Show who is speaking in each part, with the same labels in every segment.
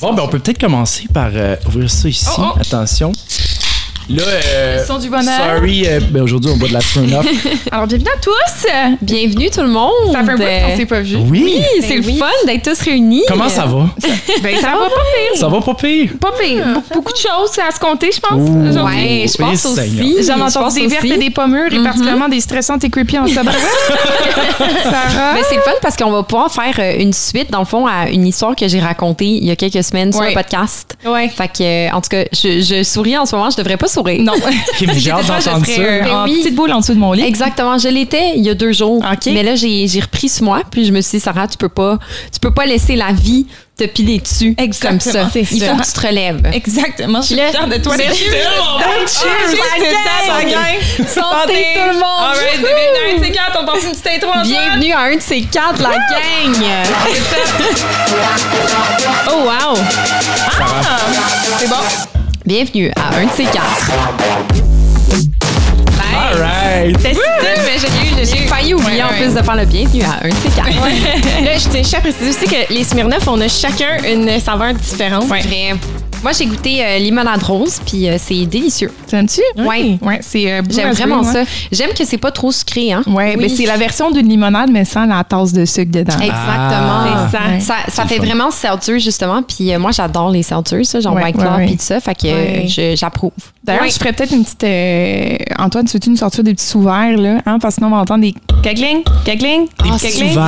Speaker 1: Bon, ben, on peut peut-être commencer par euh, ouvrir ça ici.
Speaker 2: Oh, oh.
Speaker 1: Attention. Là, euh,
Speaker 2: Le son du bonheur.
Speaker 1: sorry, euh, ben, aujourd'hui, on boit de la Smirnoff.
Speaker 2: Alors, bienvenue à tous!
Speaker 3: Bienvenue tout le monde.
Speaker 2: Ça fait un bout qu'on s'est pas vu.
Speaker 1: Oui.
Speaker 3: Oui, c'est
Speaker 2: Ben
Speaker 3: le
Speaker 2: oui.
Speaker 3: fun d'être tous réunis.
Speaker 1: Comment ça va?
Speaker 2: Ben, ça va pas pire.
Speaker 1: Ça va pas pire?
Speaker 2: Pas pire. Be- Beaucoup de choses à se compter, je pense.
Speaker 1: Ouh.
Speaker 3: Ouais, je pense aussi.
Speaker 2: J'en
Speaker 3: Je
Speaker 2: entends des vertes et des pommures et particulièrement des stressantes et creepy en tabac. Sarah?
Speaker 3: Mais c'est le fun parce qu'on va pouvoir faire euh, une suite, dans le fond, à une histoire que j'ai racontée il y a quelques semaines sur
Speaker 2: Ouais.
Speaker 3: le podcast.
Speaker 2: Ouais.
Speaker 3: Fait que, euh, en tout cas, je, je souris en ce moment, je devrais pas sourire.
Speaker 2: Non.
Speaker 1: Ok, mais j'ai hâte d'entendre
Speaker 2: serais,
Speaker 1: ça.
Speaker 2: euh, en
Speaker 3: Ben oui.
Speaker 2: petite boule en dessous de mon lit.
Speaker 3: Exactement, je l'étais il y a deux jours.
Speaker 2: OK.
Speaker 3: Mais là, j'ai repris ce mois, puis je me suis dit, Sarah, tu peux pas, tu peux pas laisser la vie te piler dessus
Speaker 2: Exactement,
Speaker 3: comme ça.
Speaker 2: c'est
Speaker 3: Il faut que tu te relèves.
Speaker 2: Exactement. Je suis fière de toi. Cheers. Cheers.
Speaker 3: Santé tout le monde.
Speaker 2: All right, bébé, nine, c'est quatre, on passe une petite intro ensemble.
Speaker 3: Bienvenue à un de ces quatre, la gang.
Speaker 2: Oh, wow. Ah, c'est bon.
Speaker 3: Bienvenue à un de ces quatre.
Speaker 1: All right.
Speaker 2: C'était mais j'ai eu,
Speaker 3: J'ai failli oublier
Speaker 2: Ouais,
Speaker 3: en
Speaker 2: ouais.
Speaker 3: plus de faire le bienvenue à un de ces quatre.
Speaker 4: Là, je tiens juste à préciser aussi que les Smirnoff, on a chacun une saveur différente.
Speaker 2: Ouais.
Speaker 3: Vrai. Moi, j'ai goûté euh, limonade rose, puis euh, c'est délicieux.
Speaker 2: T'aimes-tu?
Speaker 3: Ouais.
Speaker 2: Ouais, c'est euh,
Speaker 3: J'aime vraiment
Speaker 2: ouais.
Speaker 3: ça. J'aime que c'est pas trop sucré, hein?
Speaker 2: Ouais, mais c'est la version d'une limonade, mais sans la tasse de sucre dedans.
Speaker 3: Exactement.
Speaker 1: Ah.
Speaker 3: ça,
Speaker 2: Ouais.
Speaker 3: ça, fait
Speaker 1: fun.
Speaker 3: vraiment seltzer, justement. Puis euh, moi, j'adore les seltzers, ça, genre White Claw, puis tout ça. Fait que j'approuve.
Speaker 2: D'ailleurs,
Speaker 3: Ouais.
Speaker 2: je ferais peut-être une petite. euh, Antoine, tu veux-tu nous sortir des petits sous-verts, là? Hein? Parce que sinon, on va entendre des cagling, cagling,
Speaker 1: Des petits petits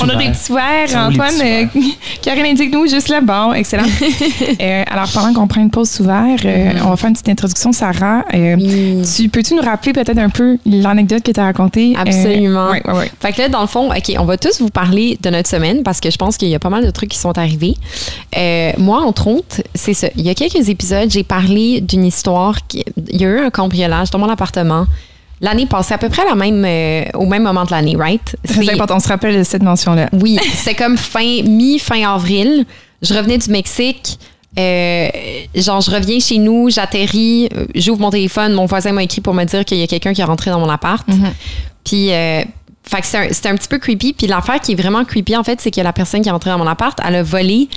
Speaker 2: On a des petits
Speaker 1: les
Speaker 2: Antoine. Karine indique-nous juste là. Bon, excellent. Euh, alors, pendant qu'on prend une pause sous verre, euh, on va faire une petite introduction. Sarah, euh,
Speaker 3: Oui.
Speaker 2: tu peux-tu nous rappeler peut-être un peu l'anecdote que tu as racontée? Euh,
Speaker 3: Absolument.
Speaker 2: Oui, oui, oui.
Speaker 3: Fait que là, dans le fond, OK, on va tous vous parler de notre semaine parce que je pense qu'il y a pas mal de trucs qui sont arrivés. Euh, moi, entre autres, c'est ça. Il y a quelques épisodes, j'ai parlé d'une histoire. Qui, il y a eu un cambriolage dans mon appartement. L'année passée, à peu près à la même, euh, au même moment de l'année, right? C'est-
Speaker 2: important, on se rappelle de cette mention-là.
Speaker 3: Oui, c'est comme fin, mi-fin avril. Je revenais du Mexique. Euh, genre, je reviens chez nous, j'atterris, euh, j'ouvre mon téléphone, mon voisin m'a écrit pour me dire qu'il y a quelqu'un qui est rentré dans mon appart.
Speaker 2: Mhm.
Speaker 3: Puis, euh, fait que c'est un- c'était un, petit peu creepy. Puis l'affaire qui est vraiment creepy, en fait, c'est que la personne qui est rentrée dans mon appart, elle a volé,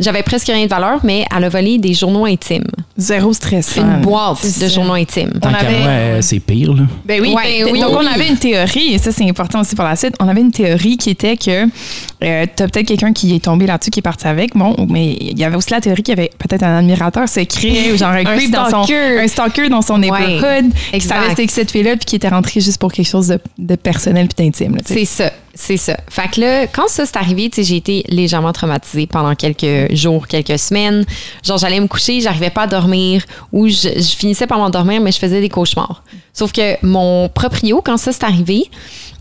Speaker 3: j'avais presque rien de valeur, mais elle a volé des journaux intimes.
Speaker 2: Zéro stressant.
Speaker 3: Une boîte de journaux intimes.
Speaker 1: Tant qu'à
Speaker 2: avait-
Speaker 1: moi, euh, c'est pire, là.
Speaker 2: Ben oui,
Speaker 3: Ouais,
Speaker 2: ben
Speaker 3: oui.
Speaker 2: donc on avait une théorie, et ça c'est important aussi pour la suite. On avait une théorie qui était que euh, t'as peut-être quelqu'un qui est tombé là-dessus, qui est parti avec. Bon, mais il y avait aussi la théorie qu'il y avait peut-être un admirateur secret ou genre un,
Speaker 4: Un
Speaker 2: creep dans son un stalker dans son
Speaker 3: Ouais,
Speaker 2: neighborhood qui savait c'était que cette fille-là puis qui était rentrée juste pour quelque chose de, de personnel puis d'intime.
Speaker 3: C'est ça, c'est ça. Fait que là, quand ça s'est arrivé, j'ai été légèrement traumatisée pendant quelques jours, quelques semaines. Genre, j'allais me coucher, j'arrivais pas à dormir, ou je, finissais par m'endormir, mais je faisais des cauchemars. Sauf que mon proprio, quand ça s'est arrivé,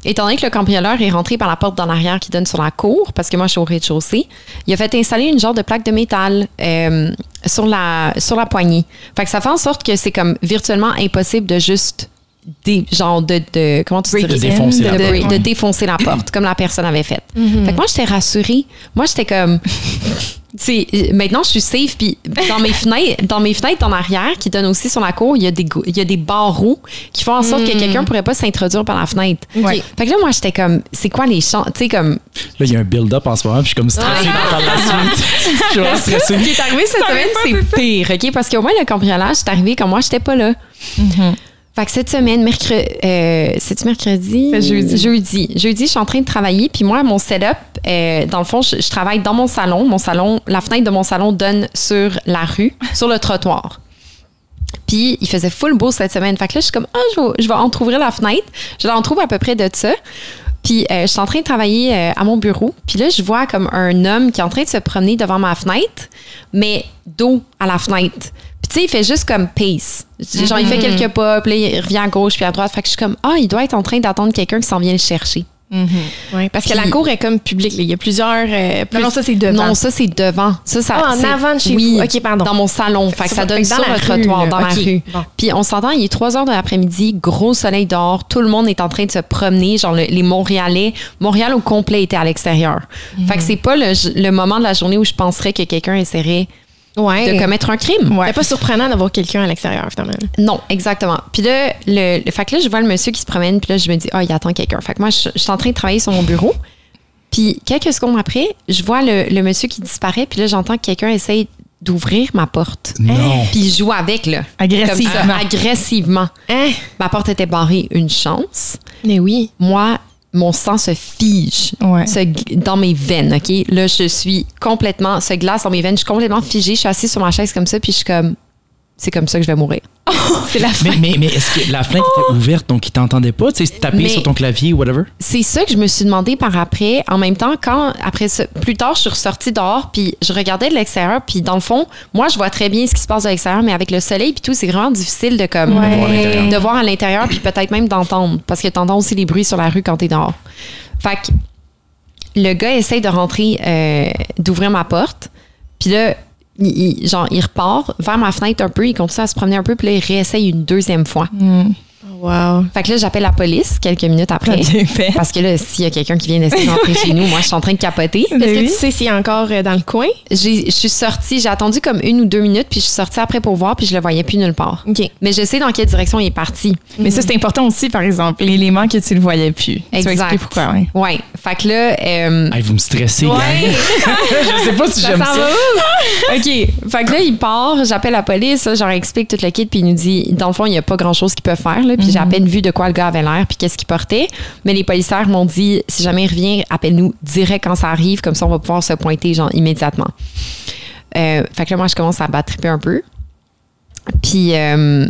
Speaker 3: étant donné que le cambrioleur est rentré par la porte d'en arrière qui donne sur la cour, parce que moi, je suis au rez-de-chaussée, il a fait installer une genre de plaque de métal euh, sur, la, sur la poignée. Fait que ça fait en sorte que c'est comme virtuellement impossible de juste des genre de, de comment tu
Speaker 1: De défoncer la
Speaker 3: de,
Speaker 1: porte.
Speaker 3: break- de défoncer la porte, comme la personne avait fait.
Speaker 2: Mm-hmm.
Speaker 3: Fait que moi, j'étais rassurée. Moi, j'étais comme. tu sais, maintenant, je suis safe. Puis dans mes fenêtres, dans mes fenêtres en arrière, qui donnent aussi sur la cour, il y a des, go- il y a des barreaux qui font en sorte que quelqu'un pourrait pas s'introduire par la fenêtre.
Speaker 2: Mm. Ouais.
Speaker 3: Fait que là, moi, j'étais comme, c'est quoi les champs? Tu sais, comme.
Speaker 1: Là, il y a un build-up en ce moment, puis je suis comme stressé d'entendre la suite. Je suis vraiment stressé.
Speaker 3: Ce qui est arrivé cette semaine, c'est pire, OK? Parce qu'au moins, le cambriolage, c'est arrivé quand moi, j'étais pas là. Fait que cette semaine, mercredi, euh, mercredi?
Speaker 2: C'est jeudi.
Speaker 3: Jeudi. Jeudi, je suis en train de travailler. Puis moi, mon setup, euh, dans le fond, je, je travaille dans mon salon. Mon salon, la fenêtre de mon salon donne sur la rue, sur le trottoir. Puis il faisait full beau cette semaine. Fait que là, je suis comme, ah, je vais, je vais entrouvrir la fenêtre. Je l'entrouvre à peu près de ça. Puis euh, je suis en train de travailler euh, à mon bureau. Puis là, je vois comme un homme qui est en train de se promener devant ma fenêtre, mais dos à la fenêtre. Puis tu sais, il fait juste comme pace. Genre, il fait quelques pas, puis là, il revient à gauche puis à droite. Fait que je suis comme, ah, il doit être en train d'attendre quelqu'un qui s'en vient le chercher.
Speaker 4: Ouais, parce que la cour est comme publique. là. Il y a plusieurs. euh,
Speaker 2: Non,
Speaker 4: plus-
Speaker 2: non, ça c'est devant.
Speaker 3: Non, ça, c'est devant. Ça, ça,
Speaker 4: Ah, en avant de chez
Speaker 3: oui,
Speaker 4: vous. OK, pardon.
Speaker 3: Dans mon salon. Fait que ça donne sur le
Speaker 4: rue,
Speaker 3: trottoir,
Speaker 4: là.
Speaker 3: dans la rue.
Speaker 4: bon.
Speaker 3: Puis on s'entend, il est 3 heures de l'après-midi, gros soleil dehors, tout le monde est en train de se promener, genre le- les Montréalais. Montréal au complet était à l'extérieur. Fait que c'est pas le, le moment de la journée où je penserais que quelqu'un essaierait
Speaker 4: Ouais.
Speaker 3: de commettre un crime.
Speaker 2: Ouais.
Speaker 4: C'est pas surprenant d'avoir quelqu'un à l'extérieur, finalement.
Speaker 3: Non, exactement. Puis là, le, le- fait que là, je vois le monsieur qui se promène, puis là, je me dis, ah, il attend quelqu'un. Fait que moi, je, je suis en train de travailler sur mon bureau. Puis quelques secondes après, je vois le, le monsieur qui disparaît, puis là, j'entends que quelqu'un essaye d'ouvrir ma porte.
Speaker 1: Non.
Speaker 3: Puis il joue avec, là.
Speaker 2: Agressivement.
Speaker 3: Comme ça, agressivement.
Speaker 4: Hein?
Speaker 3: Ma porte était barrée, une chance.
Speaker 4: Mais oui.
Speaker 3: Moi, mon sang se fige
Speaker 2: Ouais.
Speaker 3: se dans mes veines, OK? Là, je suis complètement, se glace dans mes veines, je suis complètement figée, je suis assise sur ma chaise comme ça, puis je suis comme, c'est comme ça que je vais mourir.
Speaker 4: C'est la fin.
Speaker 1: Mais, mais, mais est-ce que la fenêtre était ouverte donc il t'entendait pas? Tu sais, taper
Speaker 3: Mais-
Speaker 1: sur ton clavier ou whatever?
Speaker 3: C'est ça que je me suis demandé par après. En même temps, quand, après ça, plus tard, je suis ressortie dehors, puis je regardais de l'extérieur, puis dans le fond, moi, je vois très bien ce qui se passe de l'extérieur, mais avec le soleil, puis tout, c'est vraiment difficile de comme.
Speaker 2: Ouais.
Speaker 1: voir à l'intérieur.
Speaker 3: de voir à l'intérieur, puis peut-être même d'entendre, parce que t'entends aussi les bruits sur la rue quand t'es dehors. Fait que le gars essaye de rentrer, euh, d'ouvrir ma porte, puis là, il, genre, il repart vers ma fenêtre un peu, il continue à se promener un peu, puis là, il réessaye une deuxième fois.
Speaker 2: Mm.
Speaker 4: Wow.
Speaker 3: Fait que là, j'appelle la police quelques minutes après.
Speaker 2: Fait.
Speaker 3: Parce que là, s'il y a quelqu'un qui vient d'essayer d'entrer chez nous, moi, je suis en train de capoter.
Speaker 4: Est-ce que tu sais s'il est encore euh, dans le coin?
Speaker 3: J'ai- Je suis sortie, j'ai attendu comme une ou deux minutes, puis je suis sortie après pour voir, puis je le voyais plus nulle part.
Speaker 4: OK.
Speaker 3: Mais je sais dans quelle direction il est parti.
Speaker 2: Mais ça, c'est important aussi, par exemple, l'élément que tu le voyais plus. Tu vas
Speaker 3: Exact.
Speaker 2: expliquer pourquoi, ouais.
Speaker 3: Ouais. Fait que là, euh,
Speaker 1: Hey, vous me stressez, gang. je sais pas si j'aime ça.
Speaker 3: OK. Fait que là, il part, j'appelle la police, leur explique tout le kit, puis il nous dit, dans le fond, il n'y a pas grand-chose qu'ils peuvent faire, là, puis j'ai à peine vu de quoi le gars avait l'air, puis qu'est-ce qu'il portait. Mais les policiers m'ont dit, si jamais il revient, appelle-nous direct quand ça arrive, comme ça, on va pouvoir se pointer, genre, immédiatement. Euh, fait que là, moi, je commence à battre un peu. Puis, euh,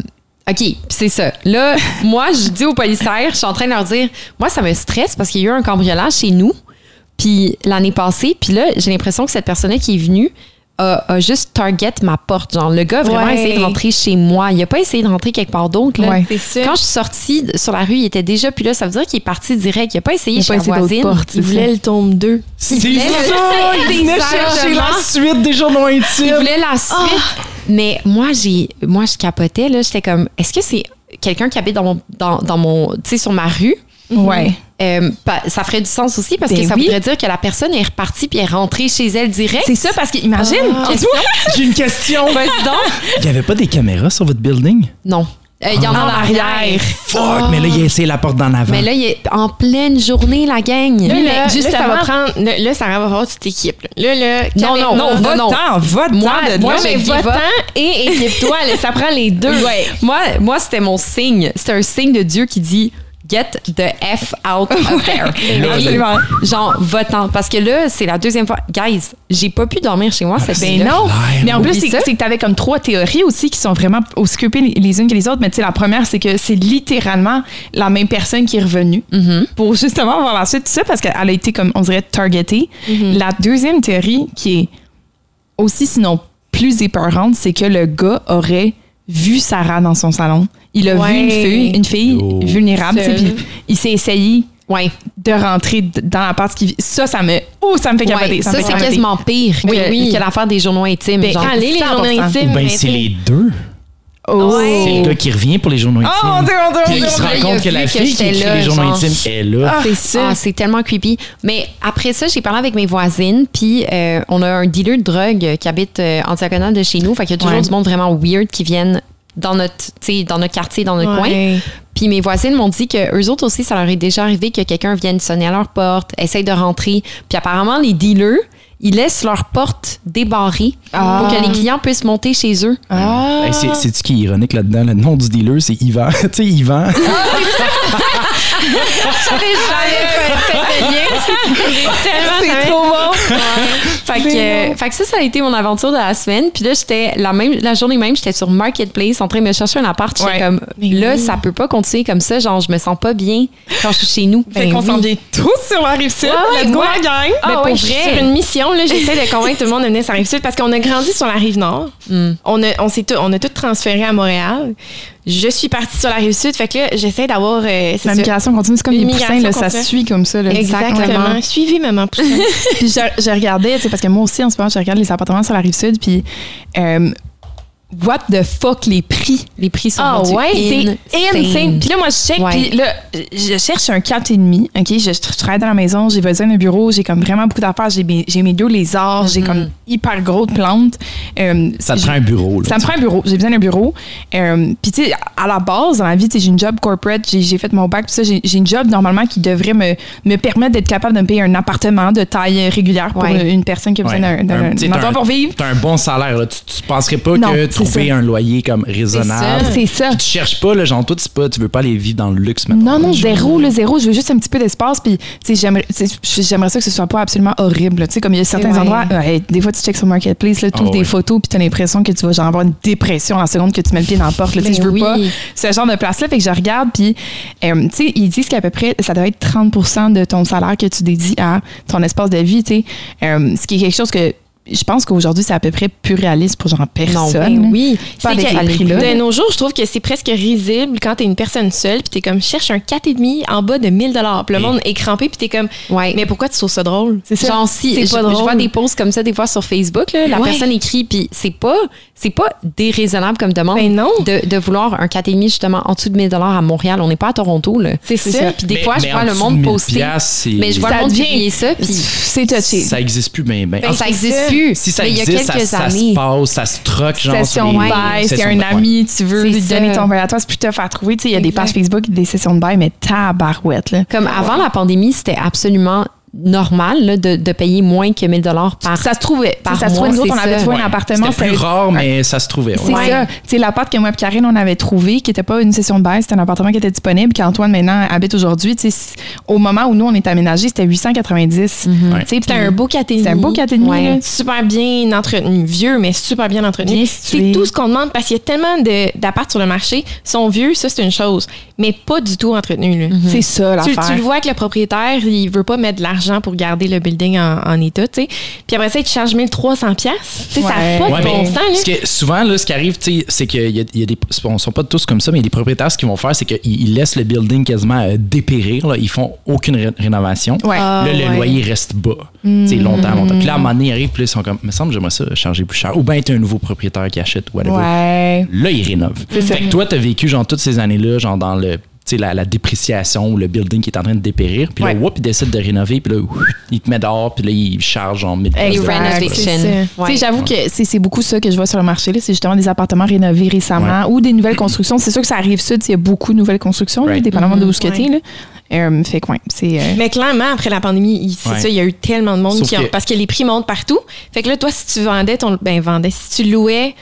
Speaker 3: OK, c'est ça. Là, moi, je dis aux policiers, je suis en train de leur dire, moi, ça me stresse parce qu'il y a eu un cambriolage chez nous, puis l'année passée, puis là, j'ai l'impression que cette personne-là qui est venue a, a juste target ma porte. Genre, le gars a vraiment
Speaker 4: Ouais.
Speaker 3: essayé de rentrer chez moi. Il a pas essayé de rentrer quelque part d'autre. là.
Speaker 2: Ouais.
Speaker 4: C'est ça.
Speaker 3: Quand je suis sortie sur la rue, il était déjà plus là. Ça veut dire qu'il est parti direct. Il a pas essayé
Speaker 2: Il
Speaker 3: chez
Speaker 2: pas
Speaker 3: la voisine.
Speaker 2: portes.
Speaker 4: Il voulait le tome 2.
Speaker 1: C'est ça! Il venait chercher la suite des journaux
Speaker 3: Il
Speaker 1: intimes.
Speaker 3: voulait la suite. Mais moi, j'ai, moi, je capotais. Là, j'étais comme, est-ce que c'est quelqu'un qui habite dans mon, dans, dans mon, tu sais, sur ma rue?
Speaker 2: Ouais.
Speaker 3: Euh, ça ferait du sens aussi parce
Speaker 2: Ben
Speaker 3: que ça
Speaker 2: oui.
Speaker 3: voudrait dire que la personne est repartie puis est rentrée chez elle direct.
Speaker 2: C'est ça, parce qu'imagine,
Speaker 3: Ah.
Speaker 1: J'ai une question. Il y avait pas des caméras sur votre building?
Speaker 3: Non. Euh, Il y en a en arrière.
Speaker 1: Fuck! Mais là, il a essayé la porte d'en avant.
Speaker 3: Mais là, il est en pleine journée, la gang.
Speaker 4: Là,
Speaker 2: mais
Speaker 4: là,
Speaker 2: justement-
Speaker 4: là, ça va prendre. Là, là, ça va avoir toute équipe. Là, là,
Speaker 3: Non, non,
Speaker 2: non,
Speaker 3: non, non.
Speaker 2: va-t'en, va-t'en
Speaker 3: Moi-
Speaker 2: de
Speaker 3: moi,
Speaker 4: mais votant et équipe-toi. ça prend les deux.
Speaker 3: Moi, moi c'était mon signe. C'était un signe de Dieu qui dit Get the F out of there.
Speaker 1: Là,
Speaker 2: Absolument.
Speaker 3: Genre, votant. Parce que là, c'est la deuxième fois. Guys, j'ai pas pu dormir chez moi cette
Speaker 2: Ben
Speaker 3: nuit-là.
Speaker 2: non. Mais en plus, c'est que tu avais comme trois théories aussi qui sont vraiment aussi occupées les, les unes que les autres. Mais tu sais, la première, c'est que c'est littéralement la même personne qui est revenue
Speaker 3: Mhm.
Speaker 2: pour justement voir la suite. Tout ça parce qu'elle a été, comme on dirait, targetée. La deuxième théorie, qui est aussi sinon plus épeurante, c'est que le gars aurait vu Sarah dans son salon. Il a
Speaker 4: Ouais.
Speaker 2: vu une fille, une fille
Speaker 1: Oh.
Speaker 2: vulnérable, puis il s'est essayé
Speaker 3: Ouais.
Speaker 2: de rentrer dans la part qui ça ça me oh ça me fait capoter
Speaker 3: Ouais,
Speaker 2: ça,
Speaker 3: ça, c'est quasiment pire que,
Speaker 4: Oui,
Speaker 3: que l'affaire des journaux intimes.
Speaker 2: Ben,
Speaker 3: genre.
Speaker 4: Quand les, les journaux
Speaker 2: 100%.
Speaker 4: intimes.
Speaker 1: Ben, c'est les deux.
Speaker 2: oh
Speaker 1: C'est le gars qui revient pour les journaux intimes.
Speaker 2: oh mon dieu mon dieu,
Speaker 1: Puis
Speaker 2: mon
Speaker 1: il se rend compte que la
Speaker 3: que
Speaker 1: fille qui écrit
Speaker 3: là,
Speaker 1: les journaux
Speaker 3: genre.
Speaker 1: intimes est là.
Speaker 2: c'est ça
Speaker 3: Ah, c'est tellement creepy. Mais après ça, j'ai parlé avec mes voisines, puis euh, on a un dealer de drogue qui habite euh, en diagonale de chez nous. Fait qu'il y a toujours
Speaker 2: Ouais.
Speaker 3: du monde vraiment weird qui viennent dans notre, dans notre quartier, dans notre coin. Puis mes voisines m'ont dit que eux autres aussi, ça leur est déjà arrivé que quelqu'un vienne sonner à leur porte, essaye de rentrer. Puis apparemment, les dealers, ils laissent leur porte débarrée
Speaker 2: Ah.
Speaker 3: pour que les clients puissent monter chez eux.
Speaker 2: ah
Speaker 1: Hey, c'est c'est ce qui est ironique là-dedans? Le nom du dealer, c'est Yvan. tu sais, Yvan.
Speaker 4: C'est trop bon.
Speaker 3: Fait que, euh, fait que ça, ça a été mon aventure de la semaine. Puis là, j'étais la même la journée même, j'étais sur Marketplace en train de me chercher un appart. J'étais
Speaker 2: Ouais.
Speaker 3: comme
Speaker 4: Mais
Speaker 3: là,
Speaker 4: oui.
Speaker 3: ça peut pas continuer comme ça. Genre, je me sens pas bien quand je suis chez nous.
Speaker 2: fait qu'on s'en vient tous sur la rive sud
Speaker 4: Ouais,
Speaker 2: let's go la gang
Speaker 4: Ah
Speaker 3: Mais
Speaker 4: ouais,
Speaker 3: pour
Speaker 4: je suis
Speaker 3: vrai.
Speaker 4: sur une mission. là, J'essaie de convaincre tout le monde de venir sur la rive sud parce qu'on a grandi sur la rive nord.
Speaker 3: Mm.
Speaker 4: On, a, on, tout, on a tout transféré à Montréal. Je suis partie sur la rive sud. Fait que là, j'essaie d'avoir. euh,
Speaker 2: la
Speaker 4: ça.
Speaker 2: migration continue c'est comme des
Speaker 4: L'immigration
Speaker 2: poussins là, ça suit comme ça là.
Speaker 4: Exactement. Suivez maman Poussin.
Speaker 2: puis je, je regardais tu sais parce que moi aussi en ce moment je regarde les appartements sur la rive sud puis euh, what the fuck les prix?
Speaker 3: Les prix sont
Speaker 4: Ah ouais, c'est insane. Puis là, moi, je check.
Speaker 2: Puis là, je cherche un 4,5. OK? Je, je travaille dans la maison, j'ai besoin d'un bureau, j'ai comme vraiment beaucoup d'affaires. J'ai mes, j'ai mes deux lézards, j'ai comme hyper gros de plantes. Euh,
Speaker 1: Ça te prend un bureau. Là,
Speaker 2: Ça me prend un bureau. J'ai besoin d'un bureau. Euh, Puis, tu sais, à la base, dans la vie, tu sais, j'ai une job corporate, j'ai j'ai fait mon bac, tout ça. J'ai j'ai une job normalement qui devrait me, me permettre d'être capable de me payer un appartement de taille régulière pour
Speaker 3: Ouais.
Speaker 2: une personne qui a besoin
Speaker 1: Ouais.
Speaker 2: d'un- endroit pour vivre.
Speaker 1: T'as un bon salaire. Là. Tu, tu penserais pas
Speaker 2: Non,
Speaker 1: que trouver un loyer comme raisonnable.
Speaker 2: C'est ça.
Speaker 1: Puis tu cherches pas, là, genre, toi, tu, pas, tu veux pas aller vivre dans le luxe maintenant.
Speaker 2: Non, non, zéro, le zéro. Je veux juste un petit peu d'espace. Puis, tu j'aimerais ça que ce soit pas absolument horrible. Tu sais, comme il y a certains
Speaker 3: Ouais.
Speaker 2: endroits, ouais, des fois, tu checks sur Marketplace, là, tu ouvres des
Speaker 1: ouais.
Speaker 2: photos, puis tu as l'impression que tu vas genre avoir une dépression la seconde que tu mets le pied dans la porte. là. Tu sais,
Speaker 3: Ben
Speaker 2: je veux
Speaker 3: oui.
Speaker 2: pas ce genre de place-là. Fait que je regarde, puis, euh, tu sais, ils disent qu'à peu près, ça doit être 30 de ton salaire que tu dédies à ton espace de vie, tu sais. Euh, ce qui est quelque chose que je pense qu'aujourd'hui, c'est à peu près plus réaliste pour genre personne.
Speaker 3: ben
Speaker 2: là.
Speaker 3: oui.
Speaker 2: Pas
Speaker 4: C'est
Speaker 2: avec
Speaker 4: que. De nos jours, je trouve que c'est presque risible quand t'es une personne seule, puis t'es comme, cherche un 4,5 en bas de 1000 Puis le monde est crampé, puis t'es comme,
Speaker 3: Ouais.
Speaker 4: mais pourquoi tu trouves ça drôle?
Speaker 2: C'est ça.
Speaker 3: Genre si
Speaker 4: C'est
Speaker 3: je,
Speaker 4: pas
Speaker 3: je
Speaker 4: drôle.
Speaker 3: vois des posts comme ça des fois sur Facebook là, la
Speaker 4: Ouais.
Speaker 3: personne écrit puis c'est pas c'est pas déraisonnable comme demande
Speaker 4: Ben non.
Speaker 3: de, de vouloir un 4,5 justement en dessous de 1000 dollars à Montréal, on n'est pas à Toronto là.
Speaker 4: C'est
Speaker 2: C'est
Speaker 4: ça.
Speaker 2: ça.
Speaker 3: Puis des
Speaker 1: Mais-
Speaker 3: fois je vois le monde
Speaker 1: de 1000
Speaker 3: poster mais je vois le monde publier ça puis
Speaker 2: C'est touché.
Speaker 1: Ça existe plus, mais ben,
Speaker 3: Ben,
Speaker 1: en
Speaker 3: ça existe plus.
Speaker 1: Si ça
Speaker 3: mais il y a
Speaker 1: existe, ça,
Speaker 3: quelques
Speaker 1: ça
Speaker 3: années.
Speaker 1: se passe, ça se troque, genre.
Speaker 2: session de bail, c'est
Speaker 1: sessions
Speaker 2: un ami, tu veux lui
Speaker 3: ça.
Speaker 2: donner ton bail à toi, c'est plus tough à trouver. Tu sais, il y a des pages Facebook, des sessions de bail, mais tabarouette, là.
Speaker 3: Comme avant la pandémie, c'était absolument normal là, de, de payer moins que 1000 dollars par
Speaker 2: Ça se trouvait.
Speaker 3: par
Speaker 2: ça se trouvait. Nous autres, on avait
Speaker 3: ça.
Speaker 2: trouvé
Speaker 1: Ouais.
Speaker 2: un appartement.
Speaker 1: C'était plus rare, mais ça se trouvait. ouais.
Speaker 2: C'est
Speaker 3: Ouais.
Speaker 2: ça. Tu sais, l'appart que moi et Karine, on avait trouvé, qui n'était pas une session de bail, c'était un appartement qui était disponible, qu'Antoine maintenant habite aujourd'hui. Tu sais, c- au moment où nous, on est aménagé, c'était 890.
Speaker 1: Ouais.
Speaker 2: Tu sais,
Speaker 4: C'était un beau 4,5.
Speaker 2: C'est un beau 4,5.
Speaker 3: Ouais.
Speaker 2: là.
Speaker 4: super bien entretenu, vieux, mais super bien entretenu. C'est tout ce qu'on demande parce qu'il y a tellement de- d'apparts sur le marché. Ils sont vieux, ça c'est une chose, mais pas du tout entretenus. là.
Speaker 2: C'est ça,
Speaker 4: Tu,
Speaker 2: l'affaire.
Speaker 4: tu le vois que le propriétaire, il veut pas mettre de l'argent pour garder le building en, en état, tu sais. Puis après ça, il te charge 1300 pièces. Tu sais, ça n'a pas
Speaker 1: Ouais,
Speaker 4: de bon sens, là.
Speaker 1: ce que, souvent, là, ce qui arrive, tu sais, c'est qu'il y a, il y a des. On sont pas tous comme ça, mais il y a des propriétaires, ce qu'ils vont faire, c'est qu'ils ils laissent le building quasiment euh, dépérir. Là. Ils font aucune ré- rénovation.
Speaker 2: Ouais.
Speaker 4: Ah,
Speaker 1: là, le
Speaker 4: ouais.
Speaker 1: loyer reste bas. Tu sais, longtemps, longtemps. Puis là, à un moment donné, ils arrivent, puis là, ils sont comme, me semble, j'aimerais ça changer plus cher. Ou bien, t'as un nouveau propriétaire qui achète, whatever.
Speaker 2: Ouais.
Speaker 1: Là, ils rénovent.
Speaker 2: C'est ça.
Speaker 1: Fait que toi, t'as vécu, genre, toutes ces années-là, genre, dans le. tu sais, La, la dépréciation ou le building qui est en train de dépérir. Puis là,
Speaker 2: Ouais.
Speaker 1: whoop, il décide de rénover. Puis là, ouf, il te met dehors. Puis là, il charge en 1000
Speaker 3: Les
Speaker 2: Exact.
Speaker 3: renovation.
Speaker 4: C'est ça.
Speaker 3: Ouais.
Speaker 2: Tu sais, j'avoue que c'est c'est beaucoup ça que je vois sur le marché. là. C'est justement des appartements rénovés récemment ou des nouvelles constructions. C'est sûr que ça arrive sud, il y a beaucoup de nouvelles constructions, là,
Speaker 1: Right.
Speaker 2: dépendamment de où ce que
Speaker 4: Ouais.
Speaker 2: t'es, là. Euh, fait que, ouais, c'est. euh,
Speaker 4: Mais clairement, après la pandémie, il- c'est
Speaker 1: Ouais.
Speaker 4: ça, il y a eu tellement de monde
Speaker 1: Sauf
Speaker 4: qui ont.
Speaker 1: que-
Speaker 4: Parce que les prix montent partout. Fait que là, toi, si tu vendais ton. Ben, vendais. Si tu louais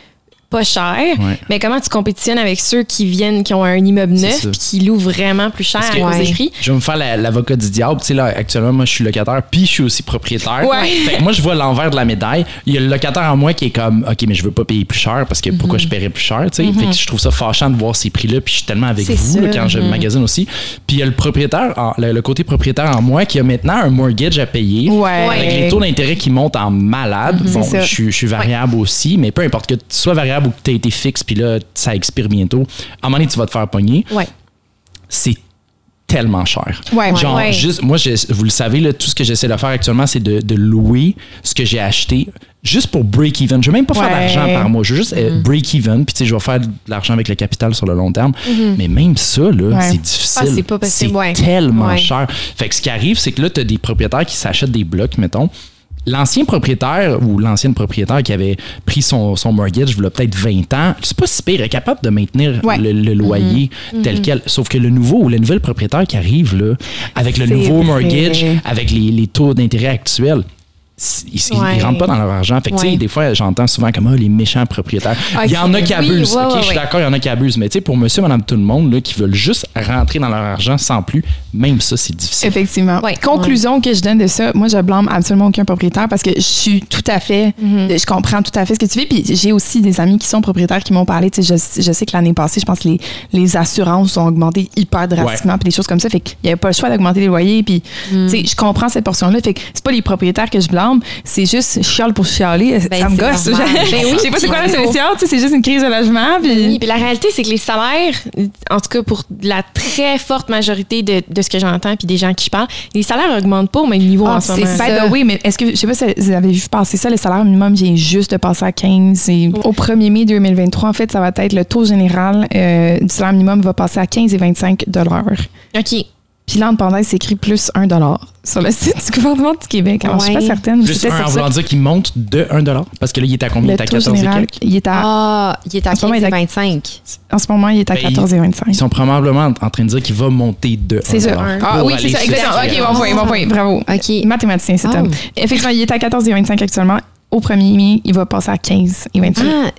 Speaker 4: pas cher,
Speaker 1: Ouais.
Speaker 4: mais comment tu compétitionnes avec ceux qui viennent, qui ont un immeuble neuf qui louent vraiment plus cher à
Speaker 3: Ouais.
Speaker 4: des prix?
Speaker 1: Je vais me faire la- l'avocat du diable. Tu sais, là, actuellement, moi, je suis locataire, puis je suis aussi propriétaire.
Speaker 4: Ouais.
Speaker 1: Fait que moi, je vois l'envers de la médaille. Il y a le locataire en moi qui est comme, OK, mais je veux pas payer plus cher parce que pourquoi je paierais plus cher, tu sais? Fait que je trouve ça fâchant de voir ces prix-là, puis je suis tellement avec vous là, quand je magasine aussi. Puis il y a le propriétaire, en- le, le côté propriétaire en moi qui a maintenant un mortgage à payer.
Speaker 2: Ouais.
Speaker 1: Avec les taux d'intérêt qui montent en malade. Bon, je suis- je suis variable aussi, mais peu importe que tu sois variable ou que tu aies été fixe, puis là, ça expire bientôt. À un moment donné, tu vas te faire pogner
Speaker 4: Ouais.
Speaker 1: c'est tellement cher.
Speaker 2: Ouais.
Speaker 1: Genre,
Speaker 4: Ouais.
Speaker 1: juste, moi, je- vous le savez, là, tout ce que j'essaie de faire actuellement, c'est de, de louer ce que j'ai acheté juste pour break-even. Je veux même pas faire
Speaker 2: Ouais.
Speaker 1: d'argent par mois. Je veux juste euh, break-even. Puis, tu sais, je vais faire de l'argent avec le capital sur le long terme. Mais même ça, là, c'est difficile.
Speaker 4: Ah, c'est pas possible,
Speaker 1: C'est
Speaker 4: ouais.
Speaker 1: tellement cher. Fait que ce qui arrive, c'est que là, tu as des propriétaires qui s'achètent des blocs, mettons. L'ancien propriétaire ou l'ancienne propriétaire qui avait pris son, son mortgage il y a peut-être 20 ans, c'est pas si pire, est capable de maintenir
Speaker 2: Ouais.
Speaker 1: le, le loyer tel quel. Sauf que le nouveau ou le nouvel propriétaire qui arrive là, avec le nouveau
Speaker 2: vrai.
Speaker 1: mortgage, avec les, les taux d'intérêt actuels, ils,
Speaker 4: Ouais.
Speaker 1: ils rentrent pas dans leur argent. Fait que,
Speaker 3: Ouais.
Speaker 1: des fois, j'entends souvent comme ah, les méchants propriétaires. Il y en a qui
Speaker 4: Oui,
Speaker 1: abusent.
Speaker 4: ouais,
Speaker 1: ok,
Speaker 4: ouais,
Speaker 1: je suis
Speaker 4: ouais.
Speaker 1: d'accord, il y en a qui abusent. Mais tu sais, pour monsieur, madame, tout le monde là, qui veulent juste rentrer dans leur argent sans plus, même ça, c'est difficile.
Speaker 2: Effectivement.
Speaker 4: Ouais.
Speaker 2: Conclusion que je donne de ça, moi, je blâme absolument aucun propriétaire parce que je suis tout à fait, je comprends tout à fait ce que tu fais. Puis j'ai aussi des amis qui sont propriétaires qui m'ont parlé. Tu sais, je, je sais que l'année passée, je pense que les, les assurances ont augmenté hyper drastiquement, puis des choses comme ça. Fait qu'il n'y avait pas le choix d'augmenter les loyers. Puis, tu sais, je comprends cette portion-là. Fait que c'est pas les propriétaires que je blâme, c'est juste chiale pour chialer.
Speaker 3: Ben,
Speaker 2: ça me gosse. Ben oui, je sais pas c'est quoi la solution. Tu sais, c'est juste une crise de logement. Puis...
Speaker 4: Oui, puis la réalité, c'est que les salaires, en tout cas pour la très forte majorité de, de ce que j'entends puis des gens qui je parle, les salaires augmentent pas au même niveau
Speaker 2: Ah,
Speaker 4: en ce
Speaker 2: c'est
Speaker 4: moment.
Speaker 2: ça.
Speaker 3: ça.
Speaker 2: oui, mais est-ce que, je sais pas si vous avez vu passer ça, le salaire minimum vient juste de passer à 15. Et Au 1er mai 2023, en fait, ça va être le taux général euh, du salaire minimum va passer à 15 et 25
Speaker 4: OK.
Speaker 2: Puis là, en parenthèse, c'est écrit plus 1 sur le site du gouvernement du Québec. Alors, je suis pas certaine. mais
Speaker 1: Juste un en voulant dire qu'il monte de 1 Parce que là, il est à combien? Il est à
Speaker 2: taux
Speaker 1: 14 et
Speaker 2: général,
Speaker 1: quelques?
Speaker 2: il est à,
Speaker 3: Ah, il est à
Speaker 2: En ce moment,
Speaker 3: 15
Speaker 2: il est
Speaker 3: et
Speaker 2: à-
Speaker 3: 25.
Speaker 2: en ce moment, il est à
Speaker 1: Ben,
Speaker 2: 14 et 25.
Speaker 1: Ils sont probablement en train de dire qu'il va monter de 1
Speaker 2: C'est ça. Ah oui, c'est ça, exactement. OK, bon point, bon point. Bravo.
Speaker 3: OK.
Speaker 2: Mathématicien, c'est homme. Effectivement, il est à 14 et 25 actuellement. Au 1er mai, il va passer à 15 et 25.
Speaker 3: Ah,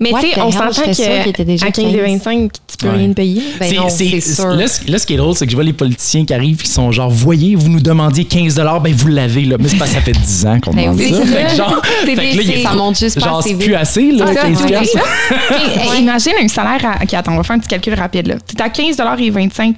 Speaker 4: Mais tu sais, on s'entend qu'à 15 et
Speaker 3: 15.
Speaker 4: 25, tu peux
Speaker 1: Ouais.
Speaker 4: rien payer.
Speaker 3: ben non, c'est sûr.
Speaker 1: Là, ce là, ce qui est drôle, c'est que je vois les politiciens qui arrivent qui sont genre, voyez, vous nous demandiez 15 ben vous l'avez, là. Mais c'est parce que ça fait 10 ans qu'on
Speaker 3: Ben
Speaker 1: demande ça. Fait que
Speaker 3: ça.
Speaker 1: genre, fait que là, il
Speaker 3: ça monte juste pas
Speaker 1: Genre,
Speaker 3: assez
Speaker 1: c'est plus assez, là,
Speaker 2: ça,
Speaker 1: 15
Speaker 2: oui.
Speaker 1: piastres.
Speaker 2: OK, Imagine un salaire à. OK, attends, on va faire un petit calcul rapide. Là. Tu es à 15 et 25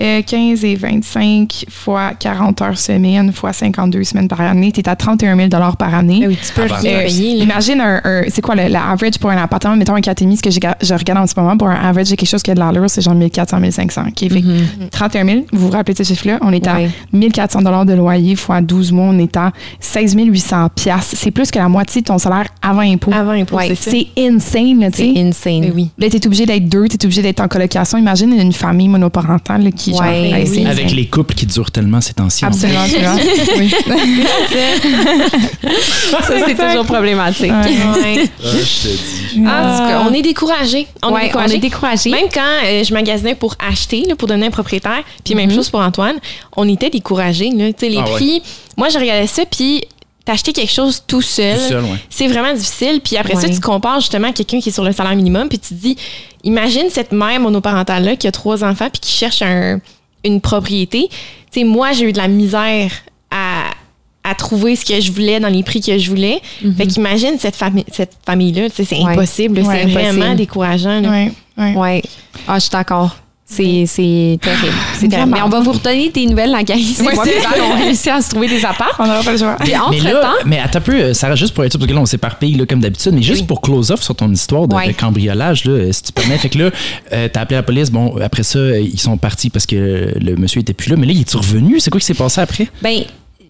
Speaker 2: euh, 15 et 25 fois 40 heures semaine fois 52 semaines par année. Tu es à 31 000 par année.
Speaker 4: Ah oui, tu peux
Speaker 1: Ah,
Speaker 2: Euh, imagine un, un- c'est quoi le, la average pour un appartement, mettons un 4,5, ce que je, ga- je regarde en ce moment, pour un average, j'ai quelque chose qui a de l'allure, c'est genre 1400, 1500. OK, fait que 31 000, vous vous rappelez de ce chiffre-là? On est à
Speaker 3: Ouais.
Speaker 2: 1400 dollars de loyer fois 12 mois, on est à 16 800 piastres. C'est plus que la moitié de ton salaire avant impôt.
Speaker 4: Avant impôt,
Speaker 3: Ouais.
Speaker 4: c'est
Speaker 2: insane, là, tu
Speaker 3: C'est insane.
Speaker 4: Ben oui.
Speaker 2: Là, t'es obligé d'être deux, t'es obligé d'être en colocation. Imagine une famille monoparentale là, qui, genre,
Speaker 3: Ouais,
Speaker 2: hey, c'est
Speaker 3: oui.
Speaker 1: Avec les couples qui durent tellement ces temps-ci.
Speaker 2: Absolument, absolument. Oui.
Speaker 3: Ça, c'est toujours problématique.
Speaker 2: Ouais.
Speaker 4: Ouais.
Speaker 1: dit. Ah, je te dis.
Speaker 4: En tout cas, on est découragés. On
Speaker 3: Ouais,
Speaker 4: est découragés.
Speaker 3: on est découragés.
Speaker 4: Même quand euh, je magasinais pour acheter, là, pour donner un propriétaire, puis même chose pour Antoine, on était découragés. Là. Les
Speaker 1: Ah ouais.
Speaker 4: prix, moi, je regardais ça, puis t'acheter quelque chose tout seul,
Speaker 1: Tout seul, ouais.
Speaker 4: c'est vraiment difficile. Puis après ça, tu compares justement à quelqu'un qui est sur le salaire minimum, puis tu te dis, imagine cette mère monoparentale-là qui a trois enfants, puis qui cherche un- une propriété. Tu sais, moi, j'ai eu de la misère à à trouver ce que je voulais dans les prix que je voulais. Fait qu'imagine cette, famille cette famille-là, tu sais, c'est
Speaker 3: Ouais.
Speaker 4: impossible.
Speaker 2: Ouais,
Speaker 4: c'est vraiment décourageant. là.
Speaker 2: Ouais, ouais.
Speaker 3: Ouais. Ah, je suis d'accord. C'est c'est terrible. C'est terrible. Mais on va vous redonner des nouvelles, la gang. C'est
Speaker 2: Ouais,
Speaker 3: moi
Speaker 2: c'est
Speaker 3: qui
Speaker 2: ça.
Speaker 3: ont réussi à se trouver des apparts.
Speaker 2: On n'aura pas le choix.
Speaker 3: Puis
Speaker 1: Mais là,
Speaker 3: entre-temps,
Speaker 1: mais attends un peu, euh, Sarah, juste pour être sûr, parce que là, on s'éparpille là, comme d'habitude, mais juste
Speaker 3: Oui.
Speaker 1: pour close off sur ton histoire de,
Speaker 3: Ouais.
Speaker 1: de cambriolage, là, euh, si tu permets. fait que là, euh, t'as appelé la police, bon, après ça, ils sont partis parce que le monsieur était plus là, mais là, il est revenu? C'est quoi qui s'est passé après?
Speaker 3: ben,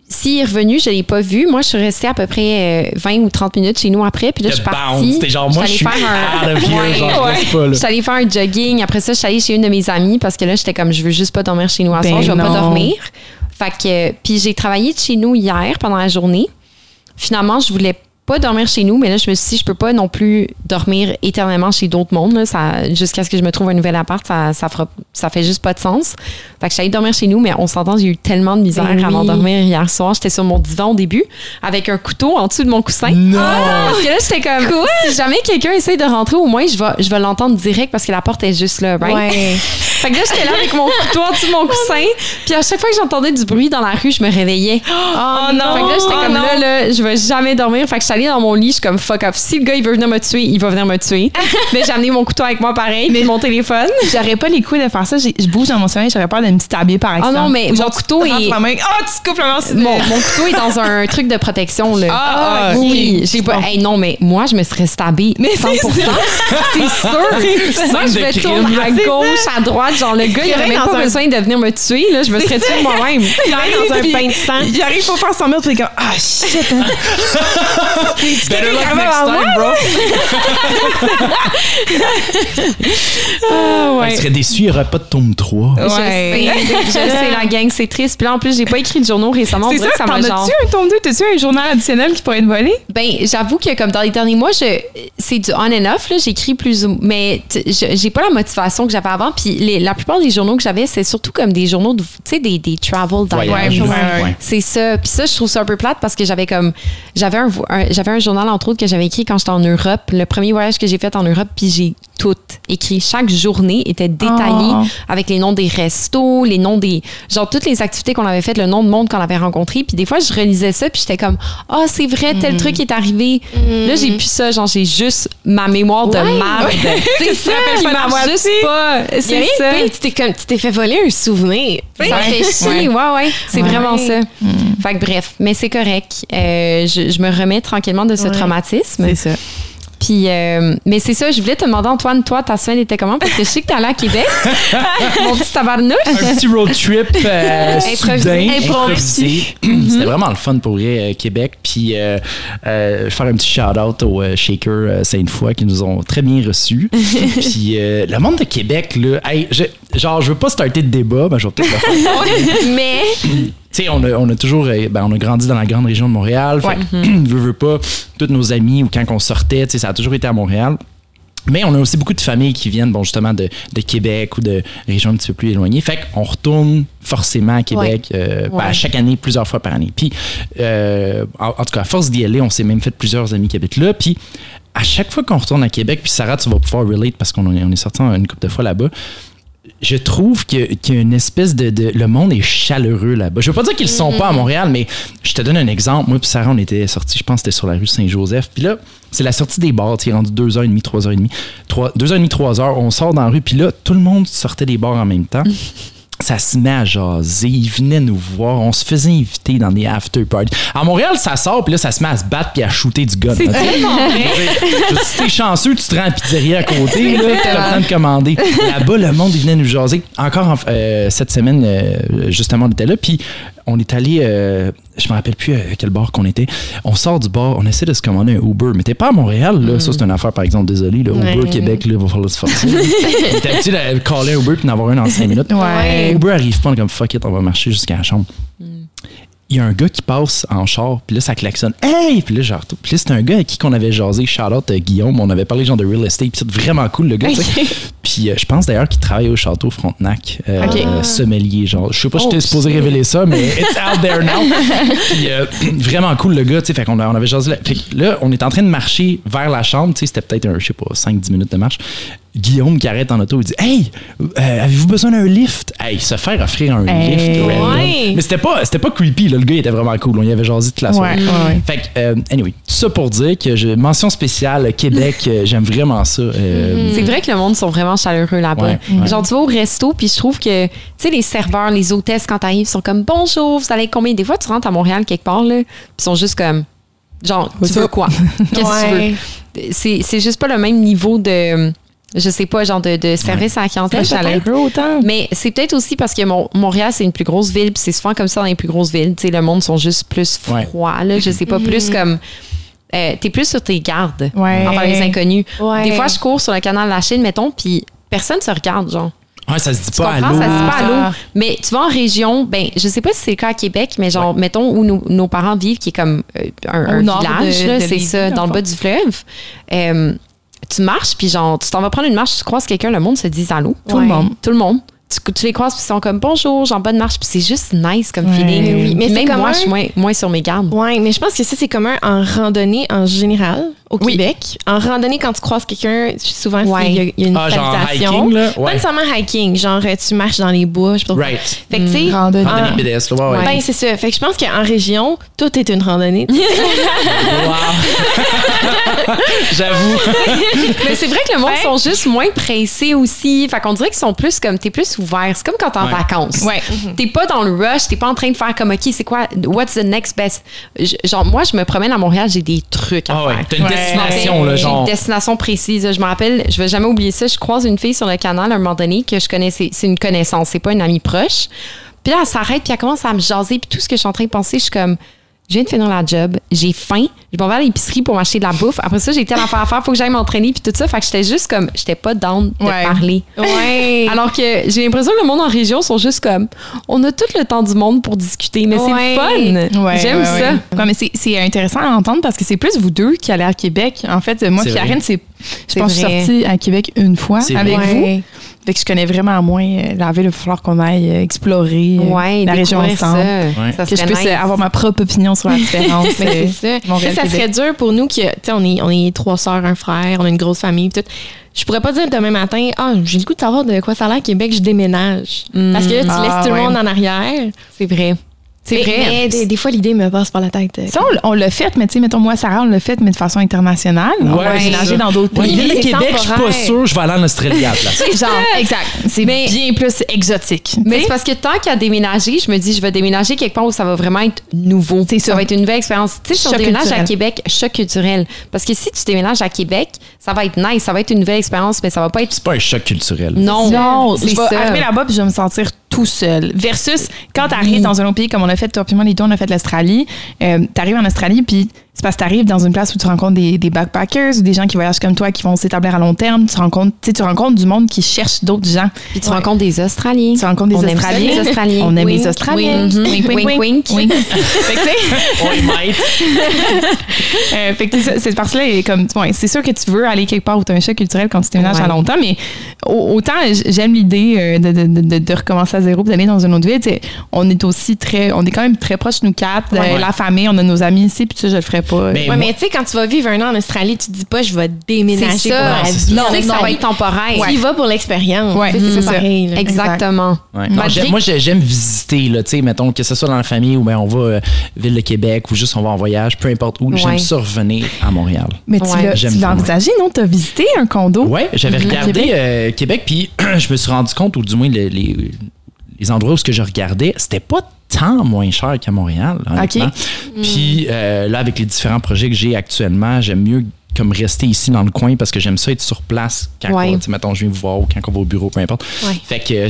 Speaker 3: s'il est revenu, je ne l'ai pas vu. Moi, je suis restée à peu près euh, 20 ou 30 minutes chez nous après. Puis là, je suis partie.
Speaker 1: C'était genre, moi, je suis
Speaker 3: allée faire un-
Speaker 1: here, genre,
Speaker 3: ouais.
Speaker 1: pas.
Speaker 3: Je suis allée faire un jogging. Après ça, je suis allée chez une de mes amies parce que là, j'étais comme, je veux juste pas dormir chez nous à
Speaker 2: Ben
Speaker 3: soir. Je vais pas dormir. Fait que, puis j'ai travaillé de chez nous hier pendant la journée. Finalement, je voulais pas dormir chez nous, mais là, je me suis dit, je peux pas non plus dormir éternellement chez d'autres mondes. là. Ça, jusqu'à ce que je me trouve un nouvel appart, ça, ça, fera, ça fait juste pas de sens. Fait que je suis allée dormir chez nous, mais on s'entend, j'ai eu tellement de misère
Speaker 4: Ben oui.
Speaker 3: à m'endormir hier soir. J'étais sur mon divan au début, avec un couteau en dessous de mon coussin.
Speaker 1: Non!
Speaker 3: Parce que là, j'étais comme, si jamais quelqu'un essaie de rentrer, au moins, je vais, je vais l'entendre direct parce que la porte est juste là, right?
Speaker 4: Ouais.
Speaker 3: Fait que là, j'étais là avec mon couteau en dessous de mon coussin. Puis à chaque fois que j'entendais du bruit dans la rue, je me réveillais.
Speaker 4: Oh non!
Speaker 3: Fait que là, j'étais
Speaker 4: oh
Speaker 3: comme là, là, je vais jamais dormir. Fait que je suis allée dans mon lit, je suis comme fuck off. Si le gars, il veut venir me tuer, il va venir me tuer. Mais j'ai amené mon couteau avec moi pareil, mais mon téléphone.
Speaker 2: J'aurais pas les couilles de faire ça. Je bouge dans mon sommeil, j'aurais peur de me stabber par.
Speaker 3: Ah non, mais
Speaker 2: Ou genre,
Speaker 3: mon couteau est-
Speaker 2: main. Oh, tu coupes la main. c'est-
Speaker 3: Mon, mon couteau est dans un truc de protection, là.
Speaker 2: Ah, ah,
Speaker 3: oui,
Speaker 2: ok.
Speaker 3: oui. J'ai pas. Hey, non, mais moi, je me serais stabée.
Speaker 2: Mais
Speaker 3: 100%.
Speaker 2: c'est
Speaker 3: C'est sûr. Moi, je
Speaker 1: crime,
Speaker 3: tourner à gauche, à droite. Genre, le gars, il aurait même pas besoin de venir me tuer, là. Je me serais tuée moi-même.
Speaker 4: Il arrive dans un pain de sang.
Speaker 2: Il arrive pour faire son mètres, puis comme, ah shit.
Speaker 1: Better luck next time, bro!
Speaker 3: Ah,
Speaker 1: Il serait déçu, il n'y aurait pas de tome 3.
Speaker 3: Je sais, je sais, la gang, c'est triste. Puis là, en plus, j'ai pas écrit de journaux récemment.
Speaker 2: C'est ça, t'en
Speaker 3: genre.
Speaker 2: as-tu un tome 2? T'as-tu un journal additionnel qui pourrait être volé?
Speaker 3: Ben, j'avoue que comme dans les derniers mois, je, c'est du on and off. Là, j'écris plus ou mais j'ai pas la motivation que j'avais avant. Puis les- la plupart des journaux que j'avais, c'est surtout comme des journaux, de- tu sais, des, des travel diaries.
Speaker 2: ouais,
Speaker 1: ouais.
Speaker 3: C'est ça. Puis ça, je trouve ça un peu plate parce que j'avais comme j'avais un- j'avais un journal entre autres que j'avais écrit quand j'étais en Europe, le premier voyage que j'ai fait en Europe, puis j'ai tout écrit. Chaque journée était détaillée
Speaker 2: Oh.
Speaker 3: avec les noms des restos, les noms des genre toutes les activités qu'on avait faites, le nom de monde qu'on avait rencontré. Puis des fois, je relisais ça, puis j'étais comme ah c'est vrai, tel truc est arrivé. Là, j'ai plus ça, genre j'ai juste ma mémoire de
Speaker 4: Ouais.
Speaker 3: marde. C'est ça, qui marche juste pas. C'est ça.
Speaker 4: pire, tu t'es comme tu t'es fait voler un souvenir.
Speaker 3: Ça fait chier, ouais, ouais. C'est
Speaker 2: Ouais.
Speaker 3: vraiment ça. Fait que bref, mais c'est correct. Euh, je, je me remets tranquillement de ce
Speaker 4: Ouais.
Speaker 3: traumatisme.
Speaker 2: C'est ça.
Speaker 3: Puis, euh, mais c'est ça, je voulais te demander, Antoine, toi, ta semaine était comment? Parce que je sais que t'es allé à Québec. Mon petit tabarnouche.
Speaker 1: un petit road trip euh,
Speaker 3: Improvisé.
Speaker 1: soudain,
Speaker 3: Improvisé.
Speaker 1: improvisé. C'était vraiment le fun pour vrai, euh, Québec. Puis euh, euh, faire un petit shout-out aux euh, Shaker euh, Sainte-Foy qui nous ont très bien reçus. Puis euh, le monde de Québec, là, hey, je, genre, je veux pas starter de débat, mais je vais peut-être le faire.
Speaker 4: Mais
Speaker 1: Tu sais, on a, on a toujours, euh, ben, on a grandi dans la grande région de Montréal. Fait que, veux, veux pas, tous nos amis ou quand on sortait, tu sais, ça a toujours été à Montréal. Mais on a aussi beaucoup de familles qui viennent, bon, justement, de, de Québec ou de régions un petit peu plus éloignées. Fait qu'on retourne forcément à Québec euh, ben, à chaque année, plusieurs fois par année. Puis, euh, en, en tout cas, à force d'y aller, on s'est même fait plusieurs amis qui habitent là. Puis, à chaque fois qu'on retourne à Québec, puis Sarah, tu vas pouvoir relate parce qu'on est, on est sorti une couple de fois là-bas, je trouve que- qu'il y a une espèce de, de- Le monde est chaleureux là-bas. Je veux pas dire qu'ils le sont pas à Montréal, mais je te donne un exemple. Moi puis Sarah, on était sortis, je pense que c'était sur la rue Saint-Joseph. Puis là, c'est la sortie des bars. Tu rendu 2h30, 3h30. 3, 2h30, 3h, on sort dans la rue. Puis là, tout le monde sortait des bars en même temps. Ça se met à jaser. Ils venaient nous voir. On se faisait inviter dans des after parties. À Montréal, ça sort, puis là, ça se met à se battre puis à shooter du gun.
Speaker 3: C'est tellement
Speaker 1: si t'es chanceux, tu te rends la pizzeria à côté, là, t'as le temps de commander. Là-bas, le monde, il venait nous jaser. Encore en- euh, cette semaine, euh, justement, on était là, puis on est allé, euh, je me rappelle plus à quel bar qu'on était. On sort du bar, on essaie de se commander un Uber, mais t'es pas à Montréal, là. Ça, c'est une affaire, par exemple, désolé, là, Uber
Speaker 4: Ouais.
Speaker 1: Québec, là, va falloir se forcer. était habitué de caller Uber puis d'en avoir un en 5 minutes.
Speaker 2: Ouais.
Speaker 1: Uber arrive pas, on est comme fuck it, on va marcher jusqu'à la chambre. Il y a un gars qui passe en char, puis là, ça klaxonne. Hey! Puis là, genre, puis là, c'est un gars avec qui qu'on avait jasé, Charlotte Guillaume. On avait parlé genre de real estate, puis c'est vraiment cool, le gars. Puis euh, je pense d'ailleurs qu'il travaille au château Frontenac, euh,
Speaker 2: Ok.
Speaker 1: euh, sommelier, genre. Je sais pas si
Speaker 3: Oh,
Speaker 1: j'étais supposé révéler ça, mais it's out there now. puis euh, vraiment cool, le gars, tu sais. Fait qu'on on avait jasé là. Fait que là, on est en train de marcher vers la chambre, tu sais. C'était peut-être, un, je sais pas, 5-10 minutes de marche. Guillaume qui arrête en auto, il dit Hey, euh, avez-vous besoin d'un lift? Hey, se faire offrir un
Speaker 2: Hey.
Speaker 1: lift. random.
Speaker 4: Ouais.
Speaker 1: Mais c'était pas, c'était pas creepy, là. Le gars il était vraiment cool. On y avait jasé toute la soirée.
Speaker 2: Ouais, ouais, ouais.
Speaker 1: Fait que, euh, anyway, tout ça pour dire que je, mention spéciale, Québec, euh, j'aime vraiment ça. Euh,
Speaker 3: C'est vrai que le monde sont vraiment chaleureux là-bas.
Speaker 1: Ouais, ouais.
Speaker 3: Genre, tu vas au resto, puis je trouve que, tu sais, les serveurs, les hôtesses, quand t'arrives, sont comme bonjour, vous allez combien? Des fois, tu rentres à Montréal quelque part, là, puis ils sont juste comme, genre, tu veux quoi? Qu'est-ce que tu veux? C'est c'est juste pas le même niveau de, je sais pas, genre de, de service à la clientèle.
Speaker 2: Autant.
Speaker 3: Mais c'est peut-être aussi parce que Mon- Montréal, c'est une plus grosse ville, puis c'est souvent comme ça dans les plus grosses villes. Tu sais, le monde sont juste plus
Speaker 1: Ouais.
Speaker 3: froids, là. Je sais pas, plus comme. euh, T'es plus sur tes gardes
Speaker 2: Ouais.
Speaker 3: envers les inconnus.
Speaker 4: Ouais.
Speaker 3: Des fois, je cours sur le canal de la Chine, mettons, puis personne se regarde, genre.
Speaker 1: ouais, ça se dit
Speaker 3: Tu
Speaker 1: pas à l'eau.
Speaker 3: Ça se dit pas à
Speaker 2: Ah.
Speaker 3: l'eau. Mais tu vas en région, ben, je sais pas si c'est le cas à Québec, mais genre, mettons, où nos, nos parents vivent, qui est comme euh, un, village, c'est ça,
Speaker 2: dans le
Speaker 3: bas du fleuve. Euh, tu marches, puis genre, tu t'en vas prendre une marche, tu croises quelqu'un, le monde se dit allô.
Speaker 2: Tout le monde.
Speaker 3: Tout le monde. Tu, tu les croises, puis ils sont comme bonjour, j'ai en bonne marche, puis c'est juste nice comme
Speaker 2: Ouais.
Speaker 3: feeling.
Speaker 2: Oui,
Speaker 4: mais
Speaker 3: même moi,
Speaker 4: un-
Speaker 3: je suis moins, moins sur mes gardes.
Speaker 4: Ouais, mais je pense que ça, c'est commun en randonnée en général au
Speaker 3: Oui.
Speaker 4: Québec. En randonnée, quand tu croises quelqu'un, souvent,
Speaker 3: Ouais.
Speaker 4: il y, a- il y a une
Speaker 1: Ah, genre hiking, là?
Speaker 4: Pas
Speaker 1: Ouais.
Speaker 4: nécessairement hiking, genre euh, tu marches dans les bois. Je sais pas
Speaker 1: Right.
Speaker 4: Fait que, tu sais,
Speaker 2: Randonnée.
Speaker 4: Ah.
Speaker 1: pédestre, là, ouais, ouais.
Speaker 4: Ben, c'est ça. Fait que je pense qu'en région, tout est une randonnée.
Speaker 1: Wow. J'avoue.
Speaker 3: Mais c'est vrai que le monde
Speaker 4: Ouais.
Speaker 3: sont juste moins pressés aussi. Fait qu'on dirait qu'ils sont plus comme, t'es plus ouvert. C'est comme quand t'es en
Speaker 1: Ouais.
Speaker 3: vacances.
Speaker 4: Ouais.
Speaker 3: T'es pas dans le rush, t'es pas en train de faire comme, OK, c'est quoi, what's the next best? Je- genre, moi, je me promène à Montréal, j'ai des trucs à
Speaker 1: Ah ouais,
Speaker 3: faire.
Speaker 1: t'as une
Speaker 2: Ouais.
Speaker 1: destination, là,
Speaker 3: J'ai
Speaker 1: genre.
Speaker 3: une destination précise. Je me rappelle, je vais jamais oublier ça. Je croise une fille sur le canal à un moment donné que je connaissais. C'est une connaissance, c'est pas une amie proche. Puis là, elle s'arrête, puis elle commence à me jaser. Puis tout ce que je suis en train de penser, je suis comme, je viens de finir la job, j'ai faim, je m'en vais à l'épicerie pour m'acheter de la bouffe. Après ça, j'ai été à l'affaire à faire, faut que j'aille m'entraîner, puis tout ça. Fait que j'étais juste comme, j'étais pas down de
Speaker 2: Ouais.
Speaker 3: parler.
Speaker 4: Ouais.
Speaker 3: Alors que j'ai l'impression que le monde en région sont juste comme, on a tout le temps du monde pour discuter, mais
Speaker 4: Ouais.
Speaker 3: c'est fun.
Speaker 2: Ouais,
Speaker 3: J'aime
Speaker 2: ouais,
Speaker 3: ça.
Speaker 2: ouais. Ouais, mais c'est- c'est intéressant à entendre parce que c'est plus vous deux qui allez à Québec. En fait, moi
Speaker 1: vrai.
Speaker 2: Karine, c'est je pense que je suis
Speaker 3: vrai.
Speaker 2: sortie à Québec une fois
Speaker 1: C'est
Speaker 2: avec
Speaker 1: vrai.
Speaker 2: vous. Fait que je connais vraiment moins euh, la ville. Il va falloir qu'on aille euh, explorer euh,
Speaker 3: Ouais,
Speaker 2: la région ensemble.
Speaker 3: ça.
Speaker 1: Ouais.
Speaker 3: Ça
Speaker 2: Que je puisse
Speaker 3: nice.
Speaker 2: avoir ma propre opinion sur la différence.
Speaker 4: Mais ça. Ça, serait dur pour nous que, tu sais, on est, on est trois sœurs, un frère, on a une grosse famille, pis tout. Je pourrais pas dire demain matin, ah, j'ai le goût de savoir de quoi ça a l'air Québec, je déménage. Parce que là, tu
Speaker 2: Ah,
Speaker 4: laisses tout
Speaker 2: ouais.
Speaker 4: le monde en arrière.
Speaker 3: C'est vrai. C'est
Speaker 4: Mais-
Speaker 3: vrai.
Speaker 4: mais des, des fois, l'idée me passe par la tête.
Speaker 2: Ça, on on l'a fait, mais tu sais, mettons, moi, Sarah, on l'a fait, mais de façon internationale. on
Speaker 1: Ouais,
Speaker 2: a déménagé
Speaker 1: ça.
Speaker 2: dans d'autres
Speaker 1: Ouais,
Speaker 2: pays.
Speaker 1: De
Speaker 4: c'est
Speaker 1: Québec, je suis pas
Speaker 4: temporaire.
Speaker 1: sûr, je vais aller en Australie à la place.
Speaker 2: Genre, exact. C'est bien plus exotique.
Speaker 3: Mais c'est parce que tant qu'à déménager, je me dis, je vais déménager quelque part où ça va vraiment être nouveau.
Speaker 2: C'est
Speaker 3: ça.
Speaker 2: ça.
Speaker 3: va être une nouvelle expérience. Tu sais,
Speaker 2: Choc
Speaker 3: déménage à. Québec, choc culturel. Parce que si tu déménages à Québec, ça va être nice, ça va être une nouvelle expérience, mais ça va pas être.
Speaker 1: C'est pas un choc culturel.
Speaker 3: Non,
Speaker 2: Non,
Speaker 3: c'est
Speaker 2: je vais
Speaker 3: ça.
Speaker 2: arriver là-bas puis je vais me sentir tout seul. Versus quand tu arrives dans un autre pays comme on a fait, toi puis moi, les deux, on a fait l'Australie. Euh, tu arrives en Australie puis c'est parce que tu arrives dans une place où tu rencontres des, des backpackers ou des gens qui voyagent comme toi qui vont s'établir à long terme. Tu rencontres, tu rencontres du monde qui cherche d'autres gens.
Speaker 3: Puis tu rencontres des Australiens.
Speaker 2: Tu rencontres des
Speaker 3: On aime les Australiens.
Speaker 2: On aime
Speaker 3: Wink,
Speaker 2: les Australiens.
Speaker 3: wink.
Speaker 2: Wink, wink,
Speaker 3: Wink,
Speaker 2: wink.
Speaker 3: wink.
Speaker 2: Fait que, tu sais. Euh, fait que c'est- cette partie-là est comme. ouais, c'est sûr que tu veux aller quelque part où tu as un choc culturel quand tu déménages
Speaker 3: Ouais.
Speaker 2: à longtemps, mais au- autant j'aime l'idée euh, de, de, de, de recommencer à zéro et d'aller dans une autre ville. On est aussi très. On est quand même très proches, nous quatre, euh,
Speaker 1: Ouais.
Speaker 2: la famille, on a nos amis ici, puis ça, je le ferais pas.
Speaker 1: Mais
Speaker 4: Ouais,
Speaker 1: moi-
Speaker 4: mais tu sais, quand tu vas vivre un an en Australie, tu te dis pas, je vais déménager pour
Speaker 3: ça.
Speaker 4: la
Speaker 1: Non,
Speaker 4: vie.
Speaker 1: c'est ça.
Speaker 3: Non,
Speaker 4: Tu sais que
Speaker 3: ça va être temporaire.
Speaker 4: Tu y vas pour l'expérience.
Speaker 2: Ouais, c'est ça.
Speaker 4: pareil. là.
Speaker 3: Exactement.
Speaker 1: Ouais. Non,
Speaker 3: Malgré
Speaker 1: j'ai- moi, j'ai- j'aime visiter, là, tu sais, mettons, que ce soit dans la famille ou bien on va euh, Ville de Québec ou juste on va en voyage, peu importe où,
Speaker 3: Ouais.
Speaker 1: j'aime ça revenir à Montréal.
Speaker 2: mais tu
Speaker 3: Ouais.
Speaker 2: l'as envisagé, non? Tu as visité un condo?
Speaker 1: Ouais, j'avais regardé
Speaker 2: Québec?
Speaker 1: euh, Québec, puis je me suis rendu compte, ou du moins les, les, endroits où ce que je regardais, c'était pas tant moins cher qu'à Montréal, honnêtement. Puis euh, là, avec les différents projets que j'ai actuellement, j'aime mieux comme rester ici dans le coin parce que j'aime ça être sur place quand
Speaker 3: Ouais.
Speaker 1: on, mettons, je viens vous voir ou quand on va au bureau, peu importe.
Speaker 3: Ouais.
Speaker 1: Fait que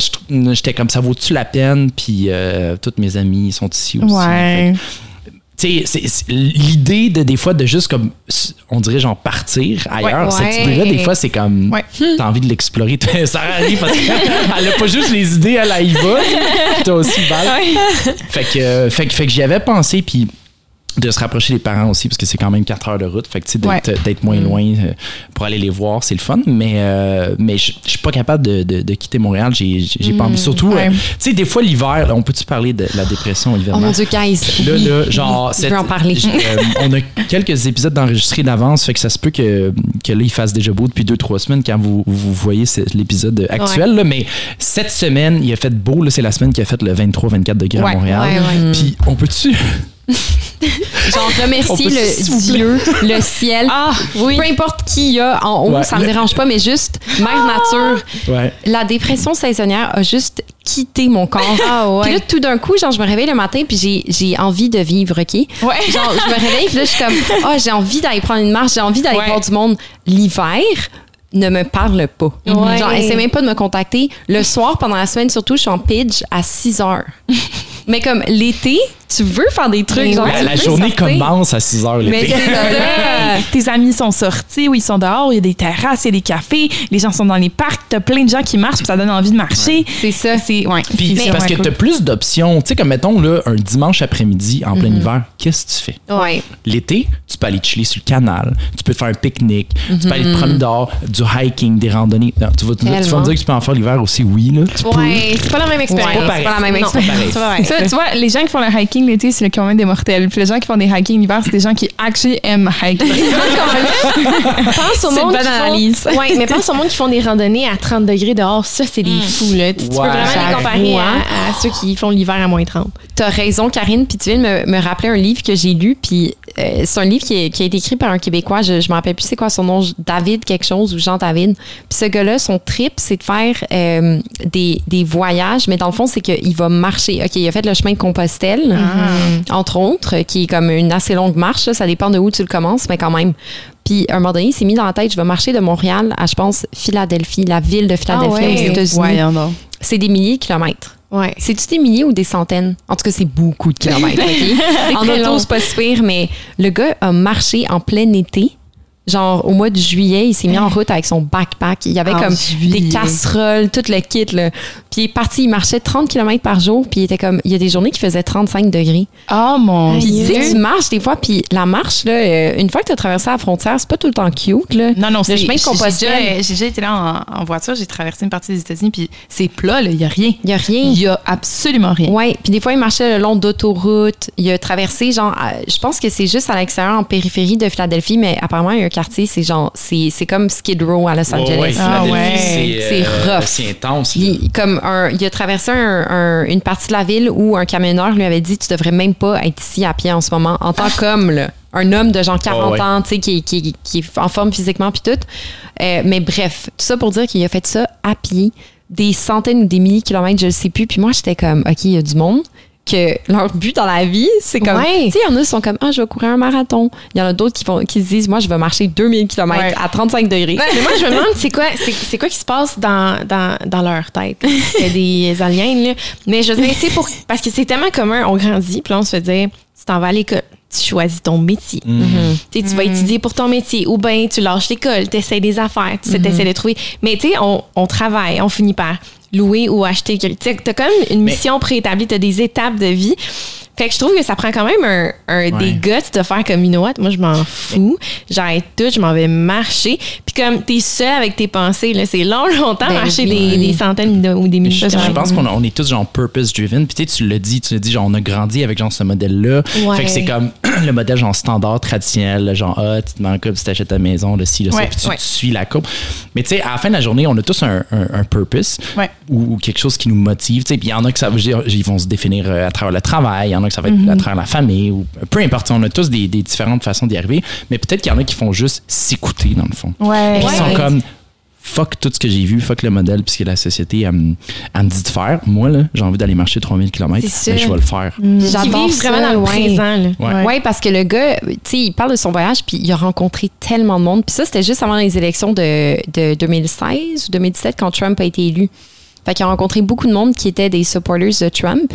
Speaker 1: j'étais comme ça vaut-tu la peine? Puis euh, tous mes amis sont ici aussi.
Speaker 2: Ouais.
Speaker 1: L'idée de des fois de juste comme on dirait genre partir ailleurs,
Speaker 3: Ouais.
Speaker 1: cette
Speaker 3: Ouais.
Speaker 1: idée-là, des fois c'est comme
Speaker 2: Ouais.
Speaker 1: t'as envie de l'explorer. ça arrive parce qu'elle a pas juste les idées, elle, y va. T'as aussi balle. Fait que, fait, fait que j'y avais pensé, puis de se rapprocher des parents aussi, parce que c'est quand même 4 heures de route. Fait que, tu sais, d'être,
Speaker 2: Ouais.
Speaker 1: d'être moins loin euh, pour aller les voir, c'est le fun. Mais, euh, mais je suis pas capable de, de- de quitter Montréal. J'ai, pas envie. Surtout,
Speaker 2: Ouais.
Speaker 1: euh, tu sais, des fois, l'hiver, on peut-tu parler de la dépression
Speaker 3: Oh
Speaker 1: hivernale?
Speaker 3: mon Dieu, guys.
Speaker 1: Là,
Speaker 3: oui.
Speaker 1: là, genre, cette-
Speaker 3: en parler.
Speaker 1: euh, on a quelques épisodes d'enregistrés d'avance, fait que ça se peut que, que là, il fasse déjà beau depuis deux, trois semaines quand vous, vous voyez l'épisode actuel. là. mais cette semaine, il a fait beau. là, C'est la semaine qui a fait le 23-24 degrés à Montréal. Puis, on peut-tu.
Speaker 3: Genre,
Speaker 1: peut
Speaker 3: le? Dieu, le ciel.
Speaker 2: Ah, oui.
Speaker 3: Peu importe qui y a en haut,
Speaker 1: Ouais.
Speaker 3: ça me
Speaker 1: Le-
Speaker 3: dérange pas, mais juste Mère Nature.
Speaker 1: Ouais.
Speaker 3: La dépression saisonnière a juste quitté mon corps.
Speaker 4: Ah ouais.
Speaker 3: Puis là, tout d'un coup, genre, je me réveille le matin, puis j'ai, j'ai envie de vivre, OK?
Speaker 2: Ouais.
Speaker 3: Genre, je me réveille, puis là, je suis comme, oh, j'ai envie d'aller prendre une marche, j'ai envie d'aller voir du monde. L'hiver ne me parle pas.
Speaker 4: Ouais.
Speaker 3: Genre, essaie même pas de me contacter. Le soir, pendant la semaine, surtout, je suis en pidge à 6 heures. Mais comme l'été, tu veux faire des trucs. Genre.
Speaker 1: La, la journée
Speaker 3: sortir.
Speaker 1: commence à 6 heures
Speaker 3: Mais
Speaker 1: l'été.
Speaker 2: Tes amis sont sortis ou ils sont dehors, il y a des terrasses, il y a des cafés, les gens sont dans les parcs, t'as plein de gens qui marchent, puis ça donne envie de marcher.
Speaker 3: C'est ça.
Speaker 2: C'est ouais.
Speaker 1: Puis
Speaker 2: c'est
Speaker 1: parce que t'as plus d'options. Tu sais, comme mettons, là, un dimanche après-midi en plein hiver, qu'est-ce que tu fais?
Speaker 3: Ouais.
Speaker 1: L'été, tu peux aller chiller sur le canal, tu peux te faire un pique-nique, tu peux aller te promener dehors, du hiking, des randonnées. Non, tu, vas, tu me dire que tu peux en faire l'hiver aussi, oui, là. Tu.
Speaker 4: Ouais, c'est pas la même expérience.
Speaker 3: Ouais, c'est pas la même expérience.
Speaker 4: c'est pas pareil.
Speaker 2: Ça, tu vois, les gens qui font le hiking l'été, c'est le commun des mortels. Puis les gens qui font des hiking l'hiver, c'est des gens qui actually aiment hiking.
Speaker 4: pense au
Speaker 3: une
Speaker 4: monde
Speaker 3: bonne
Speaker 4: qui font-
Speaker 3: analyse.
Speaker 4: Ouais, mais pense au monde qui font des randonnées à 30 degrés dehors. Ça, c'est des fous, là. Tu, tu peux vraiment les comparer
Speaker 3: hein.
Speaker 4: à, à ceux qui font l'hiver à moins 30.
Speaker 3: T'as raison, Karine. Puis tu viens de me, me rappeler un livre que j'ai lu. Puis euh, c'est un livre qui, est- qui a été écrit par un Québécois. Je, je me rappelle plus c'est quoi son nom. David quelque chose ou Jean David. Puis ce gars-là, son trip, c'est de faire euh, des, des voyages. Mais dans le fond, c'est qu'il va marcher. OK, il a fait le chemin de Compostelle, entre autres, qui est comme une assez longue marche. là. Ça dépend de où tu le commences, mais quand même. Puis, à un moment donné, il s'est mis dans la tête, je vais marcher de Montréal à, je pense, Philadelphie, la ville de Philadelphie
Speaker 4: Ah ouais?
Speaker 3: aux États-Unis. C'est des milliers de kilomètres.
Speaker 4: Ouais.
Speaker 3: C'est-tu des milliers ou des centaines? En tout cas, c'est beaucoup de kilomètres. en auto, c'est pas si pire, mais le gars a marché en plein été. Genre, au mois de juillet, il s'est mis en route avec son backpack. Il y avait
Speaker 2: En
Speaker 3: comme
Speaker 2: juillet.
Speaker 3: des casseroles, tout le kit. Là. Puis il est parti, il marchait 30 km par jour. Puis il était comme, il y a des journées qui faisaient 35 degrés.
Speaker 2: Oh mon
Speaker 3: Puis tu
Speaker 2: Dieu.
Speaker 3: tu marches des fois, puis la marche, là, euh, une fois que tu as traversé la frontière, c'est pas tout le temps cute. Là.
Speaker 2: Non, non, c'est
Speaker 3: chemin
Speaker 2: j'ai déjà, été là en, en voiture, j'ai traversé une partie des États-Unis, puis c'est plat, là, il n'y a rien.
Speaker 3: Il y a rien.
Speaker 2: Il y a absolument rien.
Speaker 3: Ouais, puis des fois il marchait le long d'autoroutes, il a traversé genre euh, je pense que c'est juste à l'extérieur en périphérie de Philadelphie mais apparemment il y a quartier, c'est genre, c'est comme Skid Row à Los Angeles.
Speaker 1: Philadelphie,
Speaker 2: ouais.
Speaker 1: c'est
Speaker 3: C'est
Speaker 1: euh,
Speaker 3: rough.
Speaker 1: C'est intense.
Speaker 3: Il, comme un, il a traversé un- un- une partie de la ville où un camionneur lui avait dit Tu devrais même pas être ici à pied en ce moment, en tant qu'homme, là. un homme de genre 40
Speaker 1: Ah ouais.
Speaker 3: ans, tu sais, qui, qui, qui est en forme physiquement, puis tout. Euh, mais bref, tout ça pour dire qu'il a fait ça à pied, des centaines ou des milliers de kilomètres, je ne sais plus. Puis moi, j'étais comme OK, il y a du monde que leur but dans la vie, c'est comme,
Speaker 4: Ouais.
Speaker 3: tu sais, il y en a qui sont comme, ah, je vais courir un marathon. Il y en a d'autres qui, vont, qui se disent, moi, je vais marcher 2000 km
Speaker 2: Ouais.
Speaker 3: à 35 degrés.
Speaker 4: Mais moi, je me demande, c'est quoi, c'est, c'est quoi qui se passe dans, dans, dans leur tête? C'est des aliens, là? Mais je veux dire, tu sais, pour, parce que c'est tellement commun, on grandit, puis là, on se fait dire, tu t'en vas à l'école, tu choisis ton métier. Tu sais, tu vas étudier pour ton métier, ou bien tu lâches l'école, tu essaies des affaires, tu essaies de trouver. Mais tu sais, on, on travaille, on finit par louer ou acheter. Tu t'as comme une mission préétablie, t'as des étapes de vie. Fait que je trouve que ça prend quand même un, un- des
Speaker 1: Ouais.
Speaker 4: guts de faire comme, you know what, moi je m'en fous, j'arrête tout, je m'en vais marcher. Puis comme t'es seul avec tes pensées, là, c'est long, longtemps,
Speaker 3: Ben
Speaker 4: marcher
Speaker 3: oui.
Speaker 4: des, des centaines de- ou des milliers
Speaker 1: Je,
Speaker 4: de
Speaker 1: je
Speaker 4: kilomètres.
Speaker 1: pense qu'on a- on est tous genre purpose driven. Puis tu sais, tu l'as dit, tu l'as dit, genre on a grandi avec genre ce modèle-là.
Speaker 4: Ouais.
Speaker 1: Fait que c'est comme le modèle genre standard traditionnel, genre ah, tu te mets en couple, tu t'achètes ta maison, le ci, le ça,
Speaker 2: Ouais,
Speaker 1: puis tu,
Speaker 2: ouais.
Speaker 1: tu suis la coupe. Mais tu sais, à la fin de la journée, on a tous un, un- un purpose
Speaker 2: Ouais.
Speaker 1: ou, ou quelque chose qui nous motive. Tu sais, puis il y en a que ça veut dire, ils vont se définir euh, à travers le travail, il y en a que ça va être à travers la famille ou peu importe. On a tous des, des différentes façons d'y arriver. Mais peut-être qu'il y en a qui font juste s'écouter dans le fond.
Speaker 2: Ouais.
Speaker 1: Puis ils sont
Speaker 3: Ouais.
Speaker 1: comme fuck tout ce que j'ai vu, fuck le modèle, puisque la société elle, me- elle me dit de faire. Moi, là, j'ai envie d'aller marcher 3000 km,
Speaker 3: ça.
Speaker 1: je vais le faire.
Speaker 4: Qui
Speaker 3: J'adore
Speaker 4: vraiment dans le
Speaker 3: ouais.
Speaker 4: présent. Là.
Speaker 1: Ouais.
Speaker 3: Ouais. parce que le gars, tu sais, il parle de son voyage, puis il a rencontré tellement de monde. Puis ça, c'était juste avant les élections de, de 2016 ou 2017, quand Trump a été élu. Fait qu'il a rencontré beaucoup de monde qui étaient des supporters de Trump.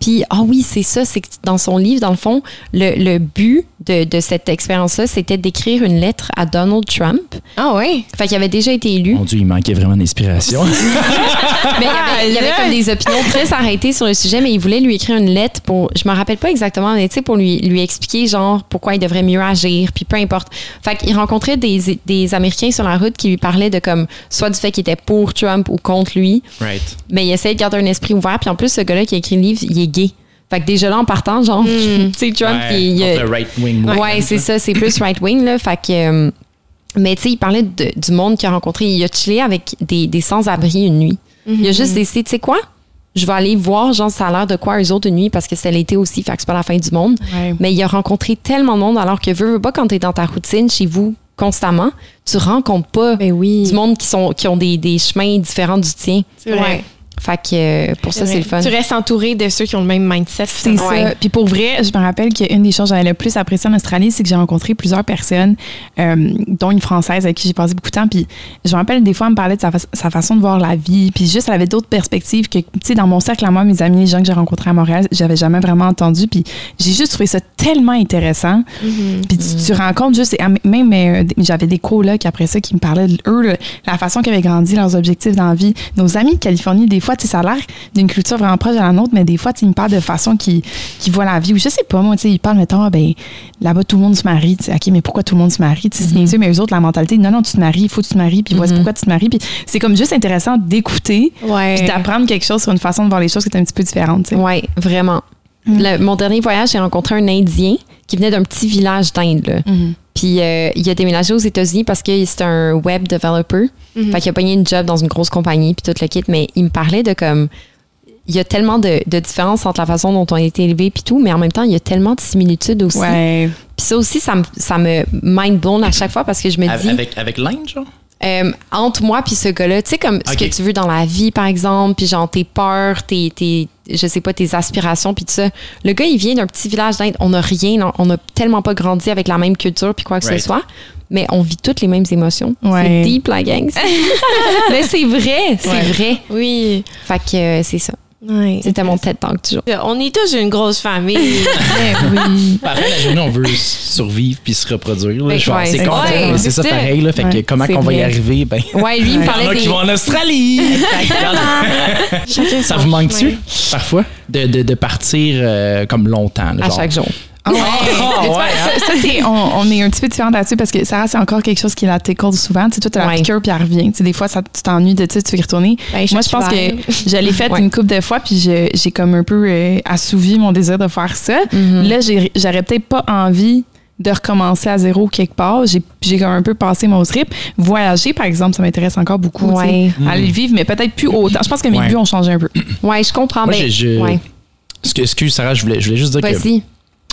Speaker 3: Puis, ah oui, c'est ça, c'est que dans son livre, dans le fond, le, le but de, de cette expérience-là, c'était d'écrire une lettre à Donald Trump.
Speaker 4: Ah oui?
Speaker 3: Fait qu'il avait déjà été élu.
Speaker 1: Mon Dieu, il manquait vraiment d'inspiration.
Speaker 3: Mais il y avait, il avait comme des opinions très arrêtées sur le sujet, mais il voulait lui écrire une lettre pour, je me rappelle pas exactement, mais tu sais, pour lui, lui expliquer, genre, pourquoi il devrait mieux agir, puis peu importe. Fait qu'il rencontrait des, des Américains sur la route qui lui parlaient de comme, soit du fait qu'il était pour Trump ou contre lui,
Speaker 1: right.
Speaker 3: Mais il essayait de garder un esprit ouvert, puis en plus, ce gars-là qui a écrit le livre, il est gay. Fait que déjà là, en partant, genre, tu sais, Trump,
Speaker 1: Ouais,
Speaker 3: il,
Speaker 1: le right wing.
Speaker 3: Ouais, c'est ça, c'est plus right-wing, là. Fait que. euh, mais tu sais, il parlait de- du monde qu'il a rencontré. Il a chillé avec des, des sans-abri une nuit. Il a juste décidé, tu sais quoi? Je vais aller voir, genre, ça a l'air de quoi eux autres une nuit parce que c'était l'été aussi, fait que c'est pas la fin du monde.
Speaker 2: Ouais.
Speaker 3: Mais il a rencontré tellement de monde alors que veux, veux pas quand t'es dans ta routine chez vous constamment, tu rencontres pas
Speaker 4: Ben oui.
Speaker 3: du monde qui, sont, qui ont des, des chemins différents du tien.
Speaker 4: C'est vrai.
Speaker 3: Fait que euh, pour ça, c'est le fun.
Speaker 4: Tu restes entouré de ceux qui ont le même mindset.
Speaker 2: C'est
Speaker 3: Ouais.
Speaker 2: ça. Puis pour vrai, je me rappelle qu'une des choses que j'avais le plus apprécié en Australie, c'est que j'ai rencontré plusieurs personnes, euh, dont une Française avec qui j'ai passé beaucoup de temps. Puis je me rappelle des fois, elle me parlait de sa, fa- sa façon de voir la vie. Puis juste, elle avait d'autres perspectives que, tu sais, dans mon cercle à moi, mes amis, les gens que j'ai rencontrés à Montréal, j'avais jamais vraiment entendu. Puis j'ai juste trouvé ça tellement intéressant. Puis tu, tu rencontres juste, même euh, j'avais des colocs après ça qui me parlaient de eux, la façon qu'ils avaient grandi, leurs objectifs dans la vie. Nos amis de Californie, des fois, ça a l'air d'une culture vraiment proche de la nôtre, mais des fois, ils me parlent de façon qu'ils qu'ils voient la vie. Ou je sais pas, moi, tu sais, ils parlent, mettons, ah, ben, là-bas, tout le monde se marie. OK, mais pourquoi tout le monde se marie? Tu sais, c'est niaiseux, mais eux autres, la mentalité, non, non, tu te maries, il faut que tu te maries, puis voici pourquoi tu te maries. Puis c'est comme juste intéressant d'écouter,
Speaker 4: Ouais.
Speaker 2: puis d'apprendre quelque chose sur une façon de voir les choses qui est un petit peu différente.
Speaker 3: Oui, vraiment. Le- mon dernier voyage, j'ai rencontré un Indien qui venait d'un petit village d'Inde. Puis euh, il a déménagé aux États-Unis parce que c'est un web developer. Fait qu'il a pogné une job dans une grosse compagnie, puis tout le kit. Mais il me parlait de comme. Il y a tellement de, de différences entre la façon dont on a été élevé puis tout, mais en même temps, il y a tellement de similitudes aussi.
Speaker 2: Ouais.
Speaker 3: Puis ça aussi, ça me, ça me mind blown à chaque fois parce que je me dis.
Speaker 1: Avec, avec l'Inde, genre?
Speaker 3: Euh, entre moi puis ce gars-là, tu sais comme ce que tu veux dans la vie par exemple, puis genre tes peurs, tes, tes je sais pas tes aspirations puis tout ça. Le gars il vient d'un petit village d'Inde, on n'a rien, on n'a tellement pas grandi avec la même culture puis quoi que
Speaker 1: Right.
Speaker 3: ce soit, mais on vit toutes les mêmes émotions.
Speaker 2: Ouais.
Speaker 3: C'est deep la gang. mais c'est vrai, c'est
Speaker 2: Ouais.
Speaker 3: vrai.
Speaker 4: Oui.
Speaker 3: Fait que euh, c'est ça.
Speaker 4: Ouais.
Speaker 3: C'était mon TED Talk toujours.
Speaker 4: On est tous une grosse famille.
Speaker 2: oui.
Speaker 1: À la journée, on veut survivre puis se reproduire. là.
Speaker 3: Ben,
Speaker 1: Je pense,
Speaker 3: ouais,
Speaker 1: c'est
Speaker 3: c'est ça.
Speaker 1: c'est
Speaker 3: C'est
Speaker 1: pareil. Là, fait que comment
Speaker 2: c'est
Speaker 1: qu'on va y arriver? Ben,
Speaker 3: Ouais, lui il me
Speaker 1: il y en a qui vont en Australie. Ça vous manque-tu, parfois, de, de, de partir euh, comme longtemps? là,
Speaker 3: à
Speaker 1: genre?
Speaker 3: chaque jour.
Speaker 2: Ah ouais.
Speaker 1: Ah,
Speaker 2: Mais tu vois,
Speaker 1: ouais, hein?
Speaker 2: ça, ça, c'est- on, on est un petit peu différent là-dessus parce que Sarah, c'est encore quelque chose qui la tickle souvent. Tu sais, toi, t'as la
Speaker 3: Ouais.
Speaker 2: piqûre puis elle revient. Tu sais, des fois, ça, tu t'ennuies de ça, tu veux y retourner.
Speaker 4: Ben,
Speaker 2: Moi, je pense que je l'ai fait
Speaker 3: Ouais.
Speaker 2: une couple de fois puis je- j'ai comme un peu euh, assouvi mon désir de faire ça.
Speaker 3: Mm-hmm.
Speaker 2: Là, j'ai- j'aurais peut-être pas envie de recommencer à zéro quelque part. J'ai j'ai comme un peu passé mon trip. Voyager, par exemple, ça m'intéresse encore beaucoup. tu sais.
Speaker 3: Ouais.
Speaker 2: Aller le vivre, mais peut-être plus autant. Je pense que mes
Speaker 1: Ouais.
Speaker 2: vues ont changé un peu.
Speaker 3: Ouais, je comprends.
Speaker 1: Moi,
Speaker 3: mais, ouais.
Speaker 1: Excuse, Sarah, je voulais, je voulais juste dire que
Speaker 3: Vas-y.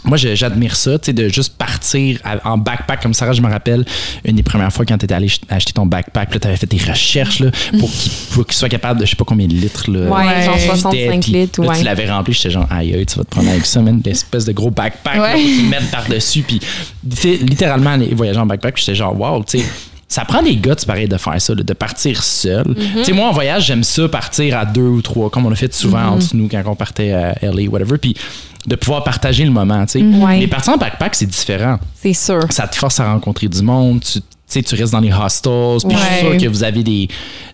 Speaker 1: Moi, j'admire ça, tu sais, de juste partir à- en backpack. Comme Sarah, je me rappelle, une des premières fois quand tu étais allé ch- acheter ton backpack, tu avais fait des recherches là, pour qu'il qu'il soit capable de je sais pas combien de litres. Là,
Speaker 3: Ouais, genre
Speaker 2: Ouais.
Speaker 3: 65
Speaker 1: Puis
Speaker 3: litres,
Speaker 1: là,
Speaker 3: ouais.
Speaker 1: Tu l'avais rempli, j'étais genre, aïe, aïe, tu vas te prendre avec ça, man, l'espèce de gros backpack, là,
Speaker 2: Ouais.
Speaker 1: le mettes par-dessus. Puis, tu sais, littéralement, aller voyager en backpack, puis j'étais genre, wow, tu sais. Ça prend des gars, pareil, de faire ça, là, de partir seul.
Speaker 3: Mm-hmm.
Speaker 1: Tu sais, moi, en voyage, j'aime ça, partir à deux ou trois, comme on a fait souvent
Speaker 3: Mm-hmm.
Speaker 1: entre nous quand on partait à LA, whatever. Puis de pouvoir partager le moment, tu sais.
Speaker 3: Ouais.
Speaker 1: Mais partir en backpack, c'est différent.
Speaker 3: C'est sûr.
Speaker 1: Ça te force à rencontrer du monde. Tu sais, tu restes dans les hostels. Puis je suis sûr que vous avez des,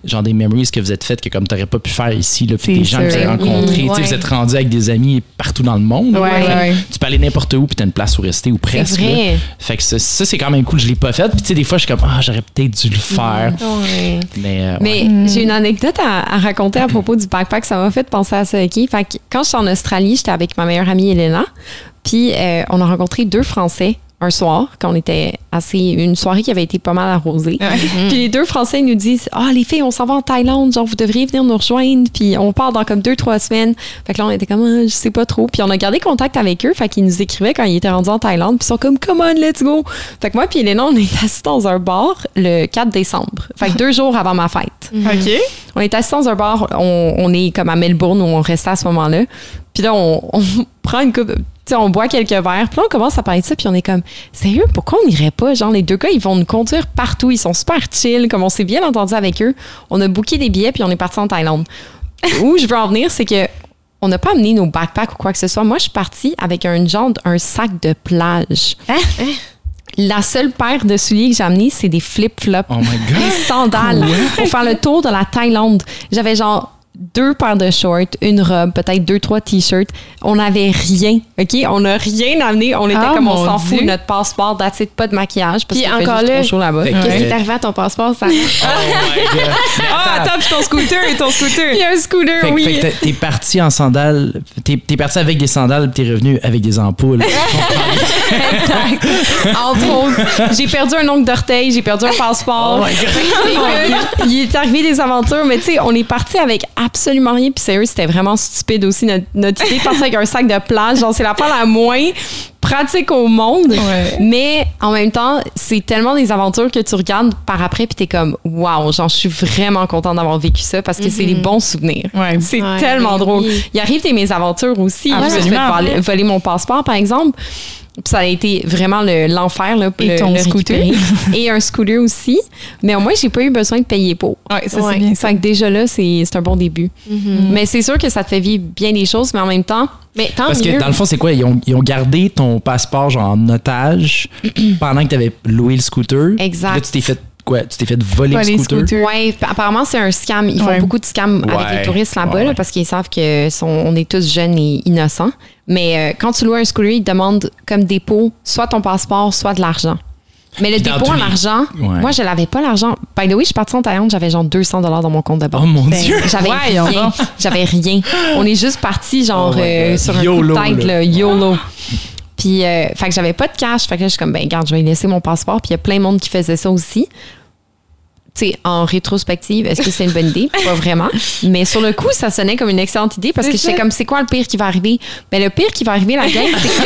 Speaker 1: genre des memories que vous êtes faites que comme tu n'aurais pas pu faire ici. Là, puis des gens que vous avez rencontrés. Tu sais,
Speaker 4: Ouais.
Speaker 1: Vous êtes rendus avec des amis partout dans le monde.
Speaker 2: Ouais, ouais.
Speaker 1: Tu peux aller n'importe où puis tu as une place où rester ou presque.
Speaker 3: vrai.
Speaker 1: Fait que ça, ça, c'est quand même cool. Je l'ai pas fait. Puis tu sais, des fois, je suis comme, ah, j'aurais peut-être dû le faire.
Speaker 4: Ouais.
Speaker 1: Mais, euh,
Speaker 3: j'ai une anecdote à, à raconter à propos du backpack. Ça m'a fait penser à ça, OK? Fait que quand j'étais en Australie, j'étais avec ma meilleure amie Elena. Puis euh, on a rencontré deux Français un soir, quand on était assez. Une soirée qui avait été pas mal arrosée. Puis les deux Français nous disent Ah, les filles, on s'en va en Thaïlande, genre, vous devriez venir nous rejoindre. Puis on part dans comme deux, trois semaines. Fait que là, on était comme Ah, Je sais pas trop. Puis on a gardé contact avec eux. Fait qu'ils nous écrivaient quand ils étaient rendus en Thaïlande. Puis ils sont comme Come on, let's go. Fait que moi, puis Elena, on est assis dans un bar le 4 décembre. Fait que deux jours avant ma fête.
Speaker 2: OK.
Speaker 3: On est assis dans un bar, on, on est comme à Melbourne où on restait à ce moment-là. Puis là, on, on prend une coupe, sais, on boit quelques verres. Puis là, on commence à parler de ça, puis on est comme, sérieux, pourquoi on n'irait pas? Genre, les deux gars, ils vont nous conduire partout, ils sont super chill, comme on s'est bien entendu avec eux. On a booké des billets, puis on est parti en Thaïlande. où je veux en venir, c'est que on n'a pas amené nos backpacks ou quoi que ce soit. Moi, je suis partie avec un genre, un sac de plage. La seule paire de souliers que j'ai amené, c'est des flip-flops
Speaker 1: Oh my God.
Speaker 3: des sandales pour faire le tour de la Thaïlande. J'avais genre deux paires de shorts, une robe, peut-être deux, trois t-shirts. On n'avait rien, OK? On n'a rien amené. On était
Speaker 2: Ah,
Speaker 3: comme, on s'en fout, notre passeport, that's it, pas de maquillage, parce
Speaker 4: Puis
Speaker 3: qu'il fait
Speaker 4: encore
Speaker 3: juste
Speaker 4: là,
Speaker 3: trop chaud là-bas.
Speaker 4: Qu'est-ce qui est arrivé à ton passeport, ça?
Speaker 1: Oh my God.
Speaker 2: Ah,
Speaker 1: attends.
Speaker 2: attends, puis ton scooter et ton scooter.
Speaker 3: Il y a un scooter,
Speaker 1: Fait,
Speaker 3: oui.
Speaker 1: fait que t'es- parti en sandales, t'es es parti avec des sandales, puis t'es revenu avec des ampoules.
Speaker 3: Entre autres, j'ai perdu un ongle d'orteil, j'ai perdu un passeport.
Speaker 1: Oh my God.
Speaker 3: Il est arrivé des aventures, mais tu sais, on est parti avec absolument rien. Puis sérieux, c'était vraiment stupide aussi notre, notre idée de partir avec un sac de plage. Genre, c'est la part la moins pratique au monde.
Speaker 2: Ouais.
Speaker 3: Mais en même temps, c'est tellement des aventures que tu regardes par après, puis t'es comme, waouh, genre, je suis vraiment contente d'avoir vécu ça parce que c'est des bons souvenirs.
Speaker 2: Ouais.
Speaker 3: C'est
Speaker 4: Ouais,
Speaker 3: tellement drôle. Il arrive des mésaventures aussi.
Speaker 2: Absolument.
Speaker 3: Je me suis fait voler, voler mon passeport, par exemple. Puis ça a été vraiment le- l'enfer. là, pour
Speaker 2: Et
Speaker 3: le-
Speaker 2: ton
Speaker 3: le
Speaker 2: scooter.
Speaker 3: Et un scooter aussi. Mais au moins, j'ai pas eu besoin de payer pour.
Speaker 2: Ouais, ça,
Speaker 4: Ouais.
Speaker 2: c'est bien ça.
Speaker 3: Fait que déjà là, c'est c'est un bon début.
Speaker 2: Mm-hmm.
Speaker 3: Mais c'est sûr que ça te fait vivre bien des choses, mais en même temps,
Speaker 4: Mais tant
Speaker 1: Parce
Speaker 4: mieux.
Speaker 1: que dans le fond, c'est quoi? Ils ont, ils ont gardé ton passeport genre en otage pendant que tu avais loué le scooter.
Speaker 3: Exact.
Speaker 1: Là, tu t'es fait quoi? Tu t'es fait voler le scooter?
Speaker 3: p- apparemment, c'est un scam. Ils font beaucoup de scams avec les touristes là-bas
Speaker 1: Ouais,
Speaker 3: là,
Speaker 1: ouais.
Speaker 3: parce qu'ils savent que sont, on est tous jeunes et innocents. Mais euh, quand tu loues un scooter, ils te demandent comme dépôt soit ton passeport, soit de l'argent. Mais le dépôt en
Speaker 1: les-
Speaker 3: argent,
Speaker 1: Ouais.
Speaker 3: moi, je l'avais pas l'argent. By the way, je suis partie en Thaïlande, j'avais genre 200 dollars dans mon compte de banque.
Speaker 1: Oh mon
Speaker 2: Ben,
Speaker 1: Dieu!
Speaker 3: J'avais rien. J'avais rien. On est juste parti genre
Speaker 1: Oh
Speaker 3: euh, sur un
Speaker 1: YOLO,
Speaker 3: coup de tête,
Speaker 1: là.
Speaker 3: YOLO. Puis, euh, fait que j'avais pas de cash. Fait que là, je suis comme, ben, regarde, je vais laisser mon passeport. Puis, il y a plein de monde qui faisait ça aussi. En rétrospective, est-ce que c'est une bonne idée? Pas vraiment. Mais sur le coup, ça sonnait comme une excellente idée parce que j'étais comme, c'est quoi le pire qui va arriver? Ben, le pire qui va arriver, la gang, c'est que.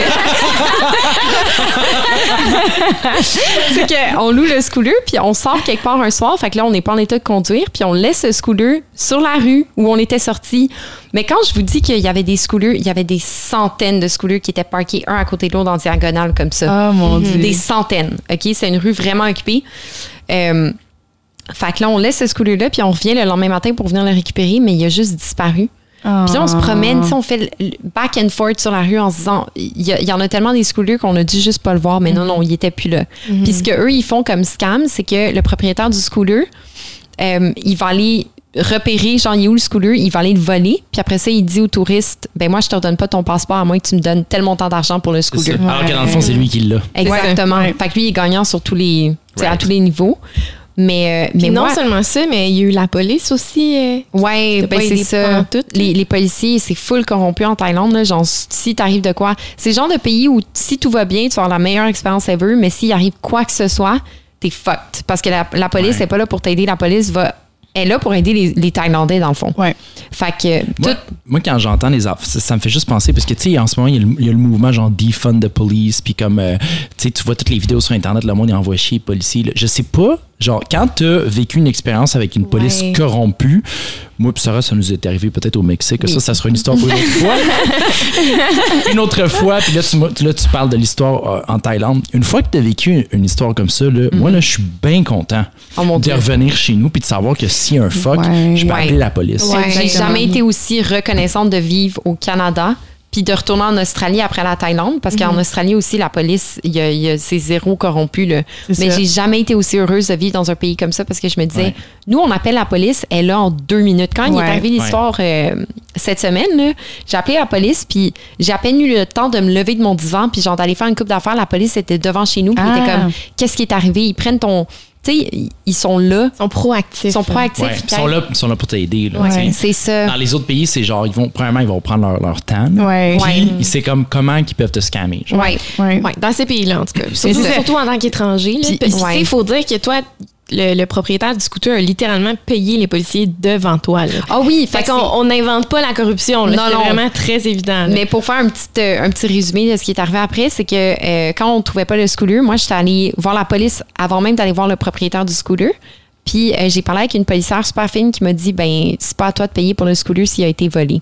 Speaker 3: c'est qu'on loue le scooter, puis on sort quelque part un soir. Fait que là, on n'est pas en état de conduire, puis on laisse le scooter sur la rue où on était sorti. Mais quand je vous dis qu'il y avait des scooters, il y avait des centaines de scooters qui étaient parqués un à côté de l'autre en diagonale comme ça.
Speaker 2: Oh mon Dieu.
Speaker 3: Des centaines. OK? C'est une rue vraiment occupée. Euh, fait que là, on laisse ce scooter-là, puis on revient le lendemain matin pour venir le récupérer, mais il a juste disparu. Puis là, on se promène, tu sais, on fait le- back and forth sur la rue en se disant, il y, en a tellement des scooters qu'on a dû juste pas le voir, mais non, non, il était plus là. Puis ce qu'eux, ils font comme scam, c'est que le propriétaire du scooter, euh, il va aller repérer, genre, il est où le scooter, il va aller le voler, puis après ça, il dit au touriste, ben moi, je te redonne pas ton passeport à moins que tu me donnes tel montant d'argent pour le
Speaker 1: ça.
Speaker 3: scooter.
Speaker 1: Alors que dans le fond, c'est lui qui l'a.
Speaker 3: Exactement.
Speaker 2: Ouais.
Speaker 3: Fait que lui, il est gagnant sur tous les, à tous les niveaux. Mais, euh, mais
Speaker 4: non
Speaker 3: moi,
Speaker 4: seulement ça, mais il y a eu la police aussi. euh,
Speaker 3: Ouais,
Speaker 4: T'as
Speaker 3: ben c'est ça. les, les policiers, c'est full corrompu en Thaïlande. Là. Genre, si t'arrives de quoi, c'est le genre de pays où si tout va bien, tu vas avoir la meilleure expérience ever, mais s'il arrive quoi que ce soit, t'es fucked. Parce que la, la police
Speaker 1: Ouais.
Speaker 3: n'est pas là pour t'aider. La police va, est là pour aider les, les Thaïlandais, dans le fond.
Speaker 2: Ouais.
Speaker 3: Fait que
Speaker 1: Moi,
Speaker 3: tout.
Speaker 1: moi, quand j'entends les ça, ça me fait juste penser parce que tu sais en ce moment il y, a le- il y a le mouvement genre defund the police puis comme euh, tu sais tu vois toutes les vidéos sur internet le monde il envoie chier les policiers là. je sais pas genre quand tu as vécu une expérience avec une police
Speaker 4: Ouais.
Speaker 1: corrompue moi puis Sarah ça nous est arrivé peut-être au Mexique ça ça sera une histoire pour une autre fois une autre fois puis là tu, là tu parles de l'histoire euh, en Thaïlande une fois que tu as vécu une histoire comme ça là, moi là je suis bien content
Speaker 3: Oh
Speaker 1: de
Speaker 3: Dieu.
Speaker 1: revenir chez nous puis de savoir que s'il y a un fuck
Speaker 2: Ouais.
Speaker 1: je peux
Speaker 3: Ouais.
Speaker 1: appeler la police
Speaker 4: Ouais.
Speaker 3: J'ai jamais été aussi reconnaissante de vivre au Canada puis de retourner en Australie après la Thaïlande parce qu'en Australie aussi la police il y a, il y a- c'est zéro corrompu là. Mais j'ai jamais été aussi heureuse de vivre dans un pays comme ça parce que je me disais
Speaker 1: Ouais.
Speaker 3: nous on appelle la police elle est là en deux minutes quand il est arrivé l'histoire euh, cette semaine là, j'ai appelé la police puis j'ai à peine eu le temps de me lever de mon divan puis genre d'aller faire une coupe d'affaires la police était devant chez nous puis
Speaker 2: Ah.
Speaker 3: étaient comme qu'est-ce qui est arrivé? Ils prennent ton tu sais ils- ils sont là
Speaker 4: Ils sont proactifs.
Speaker 3: ils sont proactifs
Speaker 1: Ouais, ils sont là, ils sont là pour t'aider. là,
Speaker 2: Ouais.
Speaker 3: c'est ça
Speaker 1: Dans les autres pays, c'est genre, ils vont, premièrement, ils vont prendre leur, leur temps.
Speaker 2: Ouais.
Speaker 1: Puis,
Speaker 3: Ouais.
Speaker 1: c'est comme comment ils peuvent te scammer. genre.
Speaker 3: ouais
Speaker 2: Ouais.
Speaker 4: Ouais, dans ces pays-là, en tout cas. Surtout, surtout en tant qu'étranger. là.
Speaker 3: Puis-
Speaker 4: il faut dire que toi, le, le propriétaire du scooter a littéralement payé les policiers devant toi. Là.
Speaker 3: ah oui
Speaker 4: Fait
Speaker 3: fait
Speaker 4: qu'on on n'invente pas la corruption. là.
Speaker 3: Non,
Speaker 4: C'est
Speaker 3: non.
Speaker 4: vraiment très évident. là.
Speaker 3: Mais pour faire un petit, euh, un petit résumé de ce qui est arrivé après, c'est que euh, quand on trouvait pas le scooter, moi, j'étais allée voir la police avant même d'aller voir le propriétaire du scooter. Puis euh, j'ai parlé avec une policière super fine qui m'a dit ben c'est pas à toi de payer pour le scooter s'il a été volé.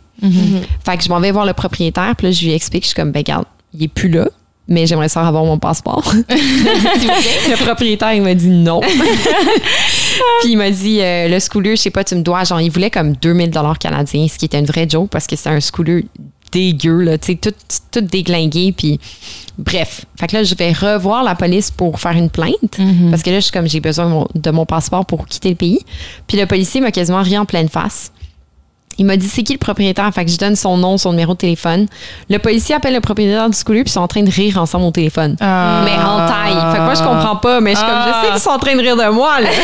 Speaker 3: Fait que je m'en vais voir le propriétaire, puis là je lui explique, je suis comme ben regarde, il est plus là. Mais j'aimerais ça avoir mon passeport. le propriétaire, il m'a dit non. Puis il m'a dit, euh, le scooter, je sais pas, tu me dois, genre, il voulait comme 2000 dollars canadiens, ce qui était une vraie joke parce que c'était un scooter dégueu, là, tu sais, tout, tout déglingué. Puis bref. Fait que là, je vais revoir la police pour faire une plainte parce que là, je suis comme, j'ai besoin de mon, de mon passeport pour quitter le pays. Puis le policier m'a quasiment ri en pleine face. Il m'a dit c'est qui le propriétaire, fait que je donne son nom, son numéro de téléphone. Le policier appelle le propriétaire du scooter puis ils sont en train de rire ensemble au téléphone.
Speaker 2: Ah.
Speaker 3: Mais en taille. Fait que moi je comprends pas, mais je suis comme je sais qu'ils sont en train de rire de moi là.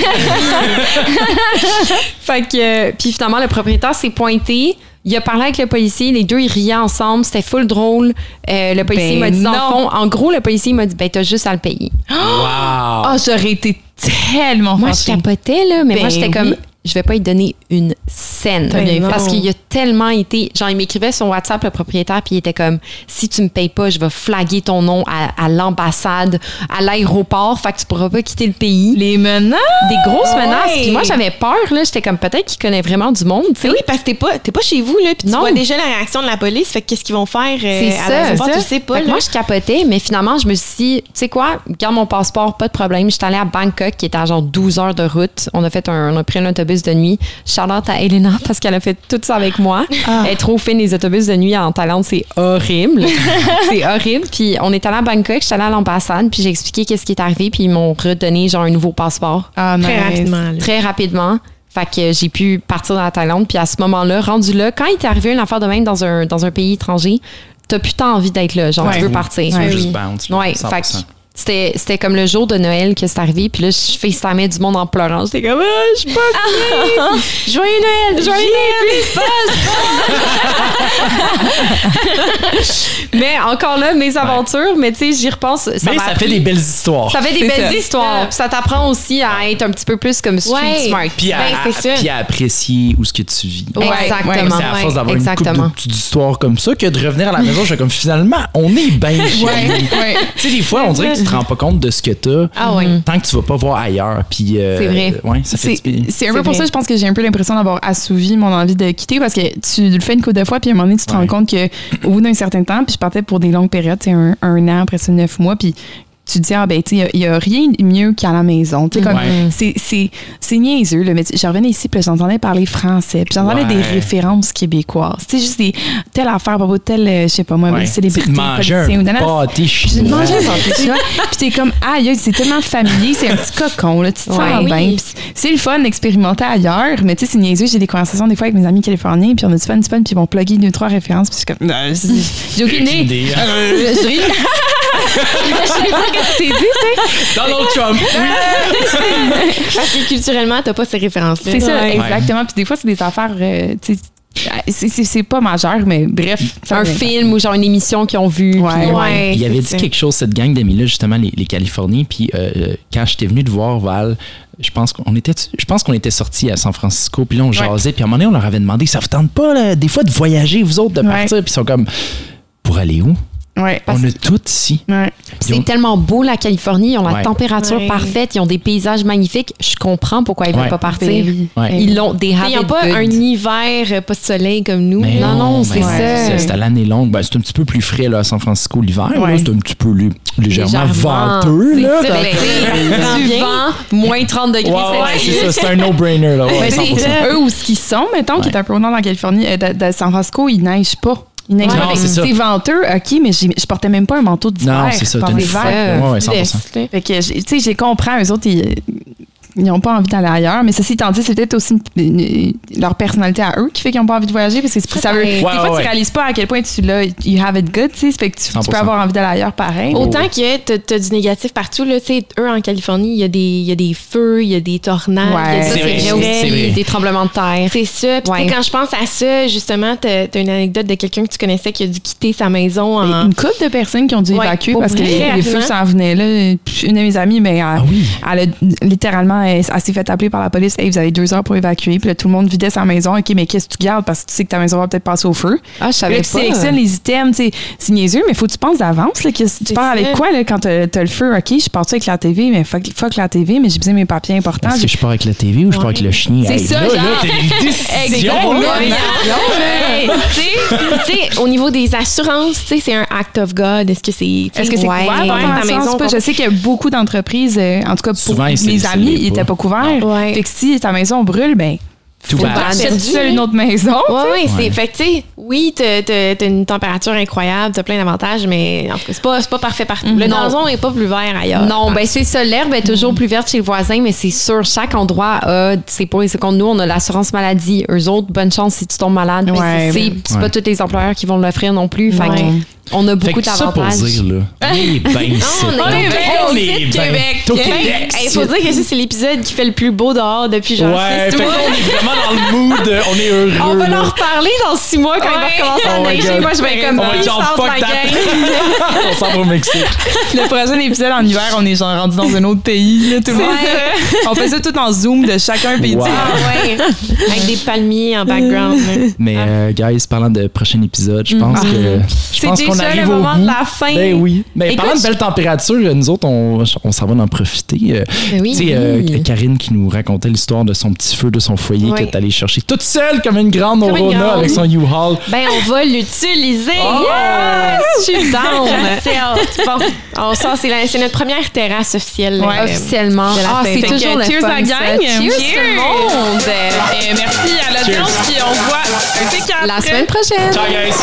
Speaker 3: fait que euh, puis finalement le propriétaire s'est pointé. Il a parlé avec le policier, les deux ils riaient ensemble, c'était full drôle. Euh, le policier
Speaker 2: Ben
Speaker 3: m'a dit dans le
Speaker 2: non.
Speaker 3: fond, en gros le policier m'a dit ben t'as juste à le payer.
Speaker 1: Wow!
Speaker 2: Ah, j'aurais été tellement
Speaker 3: Moi, je capotais, là, mais
Speaker 2: Ben
Speaker 3: moi, j'étais
Speaker 2: oui.
Speaker 3: Je vais pas lui donner une scène.
Speaker 2: Fait.
Speaker 3: Parce qu'il a tellement été. Genre, il m'écrivait sur WhatsApp, le propriétaire, puis il était comme, si tu me payes pas, je vais flaguer ton nom à, l'ambassade, à l'aéroport, fait que tu pourras pas quitter le pays.
Speaker 2: Les menaces.
Speaker 3: Des grosses
Speaker 2: Ouais.
Speaker 3: menaces. Puis moi, j'avais peur, là. J'étais comme, peut-être qu'il connaît vraiment du monde, tu sais.
Speaker 4: Mais oui, parce que t'es pas, t'es pas chez vous, là, puis tu
Speaker 3: Non.
Speaker 4: vois déjà la réaction de la police, fait que qu'est-ce qu'ils vont faire euh,
Speaker 3: C'est
Speaker 4: à
Speaker 3: ça.
Speaker 4: l'aéroport, tu sais pas, là.
Speaker 3: moi, je capotais, mais finalement, je me suis dit, tu sais quoi, garde mon passeport, pas de problème. J'étais allée à Bangkok, qui était à genre 12 heures de route. On a fait un, on a pris un autobus de nuit. Charlotte à Elena parce qu'elle a fait tout ça avec moi. Elle est trop fine, les autobus de nuit en Thaïlande, c'est horrible. c'est horrible. Puis on est allé à Bangkok, j'étais allée à l'ambassade, puis j'ai expliqué qu'est-ce qui est arrivé, puis ils m'ont redonné genre un nouveau passeport
Speaker 2: Ah,
Speaker 4: Très
Speaker 2: nice.
Speaker 4: rapidement. là.
Speaker 3: très rapidement. Fait que j'ai pu partir dans la Thaïlande. Puis à ce moment-là, rendu là, quand il t'est arrivé une affaire de même dans un, dans un pays étranger, t'as plus tant envie d'être là. Genre,
Speaker 2: Ouais.
Speaker 3: tu veux partir.
Speaker 1: Tu veux
Speaker 2: Ouais,
Speaker 1: juste bounce.
Speaker 3: Ouais,
Speaker 1: 100%.
Speaker 3: fait que c'était, c'était comme le jour de Noël que c'est arrivé. Puis là, je FaceTimais du monde en pleurant. J'étais comme, ah, je suis pas bien.
Speaker 4: Joyeux Noël!
Speaker 3: Joyeux Noël, Mais encore là, mes aventures, mais tu sais, j'y repense. Ça
Speaker 1: Mais
Speaker 3: m'a
Speaker 1: ça
Speaker 3: appris-
Speaker 1: fait des belles histoires.
Speaker 3: ça fait des belles
Speaker 2: ça.
Speaker 3: histoires. Puis ça t'apprend aussi à être un petit peu plus comme street
Speaker 4: Ouais.
Speaker 3: smart.
Speaker 1: Puis à,
Speaker 4: Ben,
Speaker 1: à-
Speaker 4: ça.
Speaker 1: puis à apprécier où ce que tu vis.
Speaker 2: Ouais,
Speaker 3: Exactement.
Speaker 2: ouais,
Speaker 1: C'est à force d'avoir une couple
Speaker 3: Exactement.
Speaker 1: de petites histoires comme ça que de revenir à la maison, je suis comme finalement, on est bien
Speaker 2: Ouais, ouais.
Speaker 1: Tu sais, des fois, on dirait que tu te rends pas compte de ce que t'as
Speaker 4: Ah
Speaker 1: tant que tu vas pas voir ailleurs. Puis, euh,
Speaker 3: C'est vrai.
Speaker 1: Ouais, ça fait
Speaker 2: C'est un peu
Speaker 3: C'est
Speaker 2: pour
Speaker 3: vrai.
Speaker 2: ça, je pense que j'ai un peu l'impression d'avoir assouvi mon envie de quitter parce que tu le fais une couple de fois, puis à un moment donné, tu te
Speaker 1: Ouais.
Speaker 2: rends compte que au bout d'un certain temps, puis je partais pour des longues périodes, c'est un, un an, après ça, neuf mois, puis tu te dis, ah ben, tu sais, il n'y a, rien de mieux qu'à la maison. Tu sais, comme,
Speaker 1: Ouais.
Speaker 2: c'est- c'est c'est niaiseux, là, mais tu- je revenais ici, puis là, j'entendais parler français, puis j'entendais
Speaker 1: Ouais.
Speaker 2: des références québécoises. Tu sais, juste des, telle affaire, pas telle, euh, je sais pas moi,
Speaker 1: Ouais.
Speaker 2: célébrité, politicien
Speaker 1: un
Speaker 2: ou nanana. Puis t'es comme, aïe, aïe, c'est tellement familier, c'est un petit cocon, là, tu te sens bien. C'est le fun d'expérimenter ailleurs, mais tu sais, c'est niaiseux. J'ai des conversations des fois avec mes amis californiens, puis on a du fun, du fun, puis ils vont plugger deux, trois références, puis je suis comme, c'est- j'ai aucune idée.
Speaker 1: idée.
Speaker 2: Euh, je ris. Je sais pas ce que c'est dit, tu sais?
Speaker 1: Donald Trump.
Speaker 4: Parce que culturellement, t'as pas ces références-là.
Speaker 2: C'est ça,
Speaker 4: Ouais.
Speaker 2: exactement. Puis des fois, c'est des affaires. euh, tu sais, c'est- pas majeur, mais bref.
Speaker 3: un film ou genre une émission qu'ils ont vue.
Speaker 2: Ouais.
Speaker 3: puis-
Speaker 4: Ouais,
Speaker 1: Il y avait dit
Speaker 4: ça.
Speaker 1: quelque chose, cette gang d'amis-là, justement, les, les Californiens. Puis euh, euh, quand j'étais venu te voir, Val, je pense qu'on était, je pense qu'on était sortis à San Francisco. Puis là, on jasait. Puis à un moment donné, on leur avait demandé, ça vous tente pas, là, des fois, de voyager, vous autres, de
Speaker 2: Ouais.
Speaker 1: partir? Puis ils sont comme, pour aller où?
Speaker 2: Ouais.
Speaker 1: on a tout ici.
Speaker 2: Ouais.
Speaker 1: Ils ont-
Speaker 3: C'est tellement beau, la Californie. Ils ont la
Speaker 1: Ouais.
Speaker 3: température
Speaker 4: Ouais.
Speaker 3: parfaite. Ils ont des paysages magnifiques. Je comprends pourquoi ils veulent
Speaker 1: Ouais.
Speaker 3: pas partir.
Speaker 2: Ben.
Speaker 3: Ils l'ont des
Speaker 4: Ils n'ont pas un hiver, euh, pas de soleil comme nous.
Speaker 1: Mais
Speaker 3: Non, non, c'est
Speaker 1: ben,
Speaker 3: ça.
Speaker 1: c'est- C'est à l'année longue. Ben, c'est un petit peu plus frais là, à San Francisco l'hiver. C'est un petit peu lé- légèrement,
Speaker 3: Légèrement.
Speaker 1: venteux. Là,
Speaker 3: C'est ben, du vent, moins 30 degrés.
Speaker 1: Ouais, ouais,
Speaker 3: c'est
Speaker 1: c'est ça. C'est un no-brainer. là. Ouais,
Speaker 2: Ben,
Speaker 1: 100%.
Speaker 2: c'est eux où ce qu'ils sont, mettons, qui est un peu au nord de la Californie, euh, de, San Francisco, il neige pas.
Speaker 1: C'est ça.
Speaker 2: venteux, OK, mais je portais même pas un manteau d'hiver.
Speaker 1: Non, c'est ça. T'as une fête. Ouais, ouais, 100%.
Speaker 2: Fait que, j'ai- tu sais, j'ai compris, eux autres, ils ils n'ont pas envie d'aller ailleurs. Mais ceci étant dit, c'est peut-être aussi une- une- leur personnalité à eux qui fait qu'ils n'ont pas envie de voyager. Parce que c'est- ça veut,
Speaker 3: Ouais,
Speaker 2: des
Speaker 1: ouais,
Speaker 2: fois,
Speaker 1: ouais.
Speaker 2: tu réalises pas à quel point tu l'as, you have it good, tu sais. Ça fait que tu, tu
Speaker 1: 100%.
Speaker 2: peux avoir envie d'aller ailleurs pareil.
Speaker 4: Autant que t'as as du négatif partout, là, tu sais, eux en Californie, il y, a des- il y a des feux, il y a des tornades,
Speaker 2: Ouais.
Speaker 4: il y a ça,
Speaker 1: C'est
Speaker 3: C'est
Speaker 1: vrai,
Speaker 3: vrai
Speaker 1: c'est
Speaker 3: aussi,
Speaker 1: vrai.
Speaker 3: des tremblements de terre.
Speaker 4: C'est ça. Puis tu quand je pense à ça, justement, t'as as une anecdote de quelqu'un que tu connaissais qui a dû quitter sa maison en...
Speaker 2: Une couple de personnes qui ont dû
Speaker 4: Ouais,
Speaker 2: évacuer parce que
Speaker 4: vrai,
Speaker 2: les, feux s'en venaient là. Une de mes amies, mais elle,
Speaker 1: Ah oui?
Speaker 2: elle a littéralement, elle, elle s'est fait appeler par la police. Hey, vous avez deux heures pour évacuer. Puis là, tout le monde vidait sa maison. OK, mais qu'est-ce que tu gardes? Parce que tu sais que ta maison va peut-être passer au feu.
Speaker 3: Ah, je savais
Speaker 2: là, tu
Speaker 3: pas.
Speaker 2: sélectionnes les items. tu sais, C'est niaiseux, mais faut que tu penses d'avance. là, que Tu pars avec quoi là, quand t'as as le feu? OK, je pars avec la TV, mais fuck, fuck la TV, mais j'ai besoin de mes papiers importants.
Speaker 1: Est-ce que je pars avec la TV ou je pars avec le chien?
Speaker 2: C'est
Speaker 1: Hey,
Speaker 2: ça,
Speaker 1: là,
Speaker 2: genre.
Speaker 1: là, t'as une décision.
Speaker 2: Exactement.
Speaker 1: là.
Speaker 4: Hey, tu sais, tu sais, au niveau des assurances, tu sais, c'est un act of God. Est-ce que c'est.
Speaker 2: Est-ce que c'est
Speaker 4: ouais,
Speaker 2: par
Speaker 4: ouais, ta maison?
Speaker 2: Pas. Je sais qu'il y a beaucoup d'entreprises, euh, en tout cas pour
Speaker 1: Souvent,
Speaker 2: mes amis, ils
Speaker 1: pas.
Speaker 2: n'étaient pas couverts.
Speaker 4: Ouais.
Speaker 2: Fait que si ta maison brûle, ben,
Speaker 1: Tout
Speaker 2: faut
Speaker 1: bad.
Speaker 2: tu seul une autre maison.
Speaker 4: Ouais, ouais,
Speaker 1: Ouais.
Speaker 4: c'est. Fait que, tu sais, oui, t'as une température incroyable, t'as plein d'avantages, mais en tout cas, c'est pas, c'est pas parfait partout. Le
Speaker 3: Non.
Speaker 4: gazon est pas plus vert ailleurs.
Speaker 3: Non, ben c'est ça. L'herbe est toujours plus verte chez le voisin, mais c'est sûr, chaque endroit a ses pour et ses contre. Nous, on a l'assurance maladie. Eux autres, bonne chance si tu tombes malade. mais
Speaker 2: Ouais,
Speaker 3: c'est c'est
Speaker 1: ouais.
Speaker 3: pas tous les employeurs qui vont l'offrir non plus. Fait on a beaucoup
Speaker 1: que ça pour
Speaker 3: d'avantages.
Speaker 1: dire, là, on est bien ici.
Speaker 4: on est bien
Speaker 1: On.
Speaker 4: Québec.
Speaker 1: Au
Speaker 4: Hey,
Speaker 1: Québec.
Speaker 4: Il faut dire que ça, c'est l'épisode qui fait le plus beau dehors depuis genre
Speaker 1: Ouais,
Speaker 4: six
Speaker 1: fait
Speaker 4: mois.
Speaker 1: qu'on est vraiment dans le mood, euh, on est heureux.
Speaker 4: On va
Speaker 1: là.
Speaker 4: leur reparler dans six mois quand il va recommencer à
Speaker 1: Oh
Speaker 4: neiger. Moi, je vais être comme
Speaker 1: On va être genre, fuck that. on s'en va au Mexique.
Speaker 2: Le prochain épisode en hiver, on est genre rendu dans un autre pays. là, tout le monde. On fait ça tout en zoom de chacun pays.
Speaker 1: Wow.
Speaker 4: Ah ouais. Avec des palmiers en background.
Speaker 1: Mais, euh, guys, parlant de prochain épisode, je pense que. Je
Speaker 4: C'est
Speaker 1: pense qu'on
Speaker 4: déjà
Speaker 1: arrive
Speaker 4: le
Speaker 1: au
Speaker 4: moment
Speaker 1: bout.
Speaker 4: de la fin.
Speaker 1: Ben oui. Mais
Speaker 4: Écoute,
Speaker 1: parlant de belle température, nous autres, on, on s'en va en profiter. Euh,
Speaker 4: Ben oui.
Speaker 1: Tu sais, euh. Karine qui nous racontait l'histoire de son petit feu de son foyer
Speaker 4: Oui.
Speaker 1: Qu'elle est allée chercher toute seule comme une grande
Speaker 4: Comme une
Speaker 1: Orona
Speaker 4: grande.
Speaker 1: avec son U-Haul.
Speaker 4: Ben, on va l'utiliser.
Speaker 1: Oh!
Speaker 4: Yes! Je suis down. Bon, on sort, c'est notre première terrasse officielle.
Speaker 2: Ouais.
Speaker 4: euh,
Speaker 3: Officiellement. Ah, c'est toujours le
Speaker 2: cheers
Speaker 3: fun,
Speaker 2: à la gang.
Speaker 3: Cheers,
Speaker 2: Cheers.
Speaker 3: tout le monde.
Speaker 2: Et merci à l'audience, puis on se voit un T4.
Speaker 3: La semaine prochaine.
Speaker 1: Ciao, guys!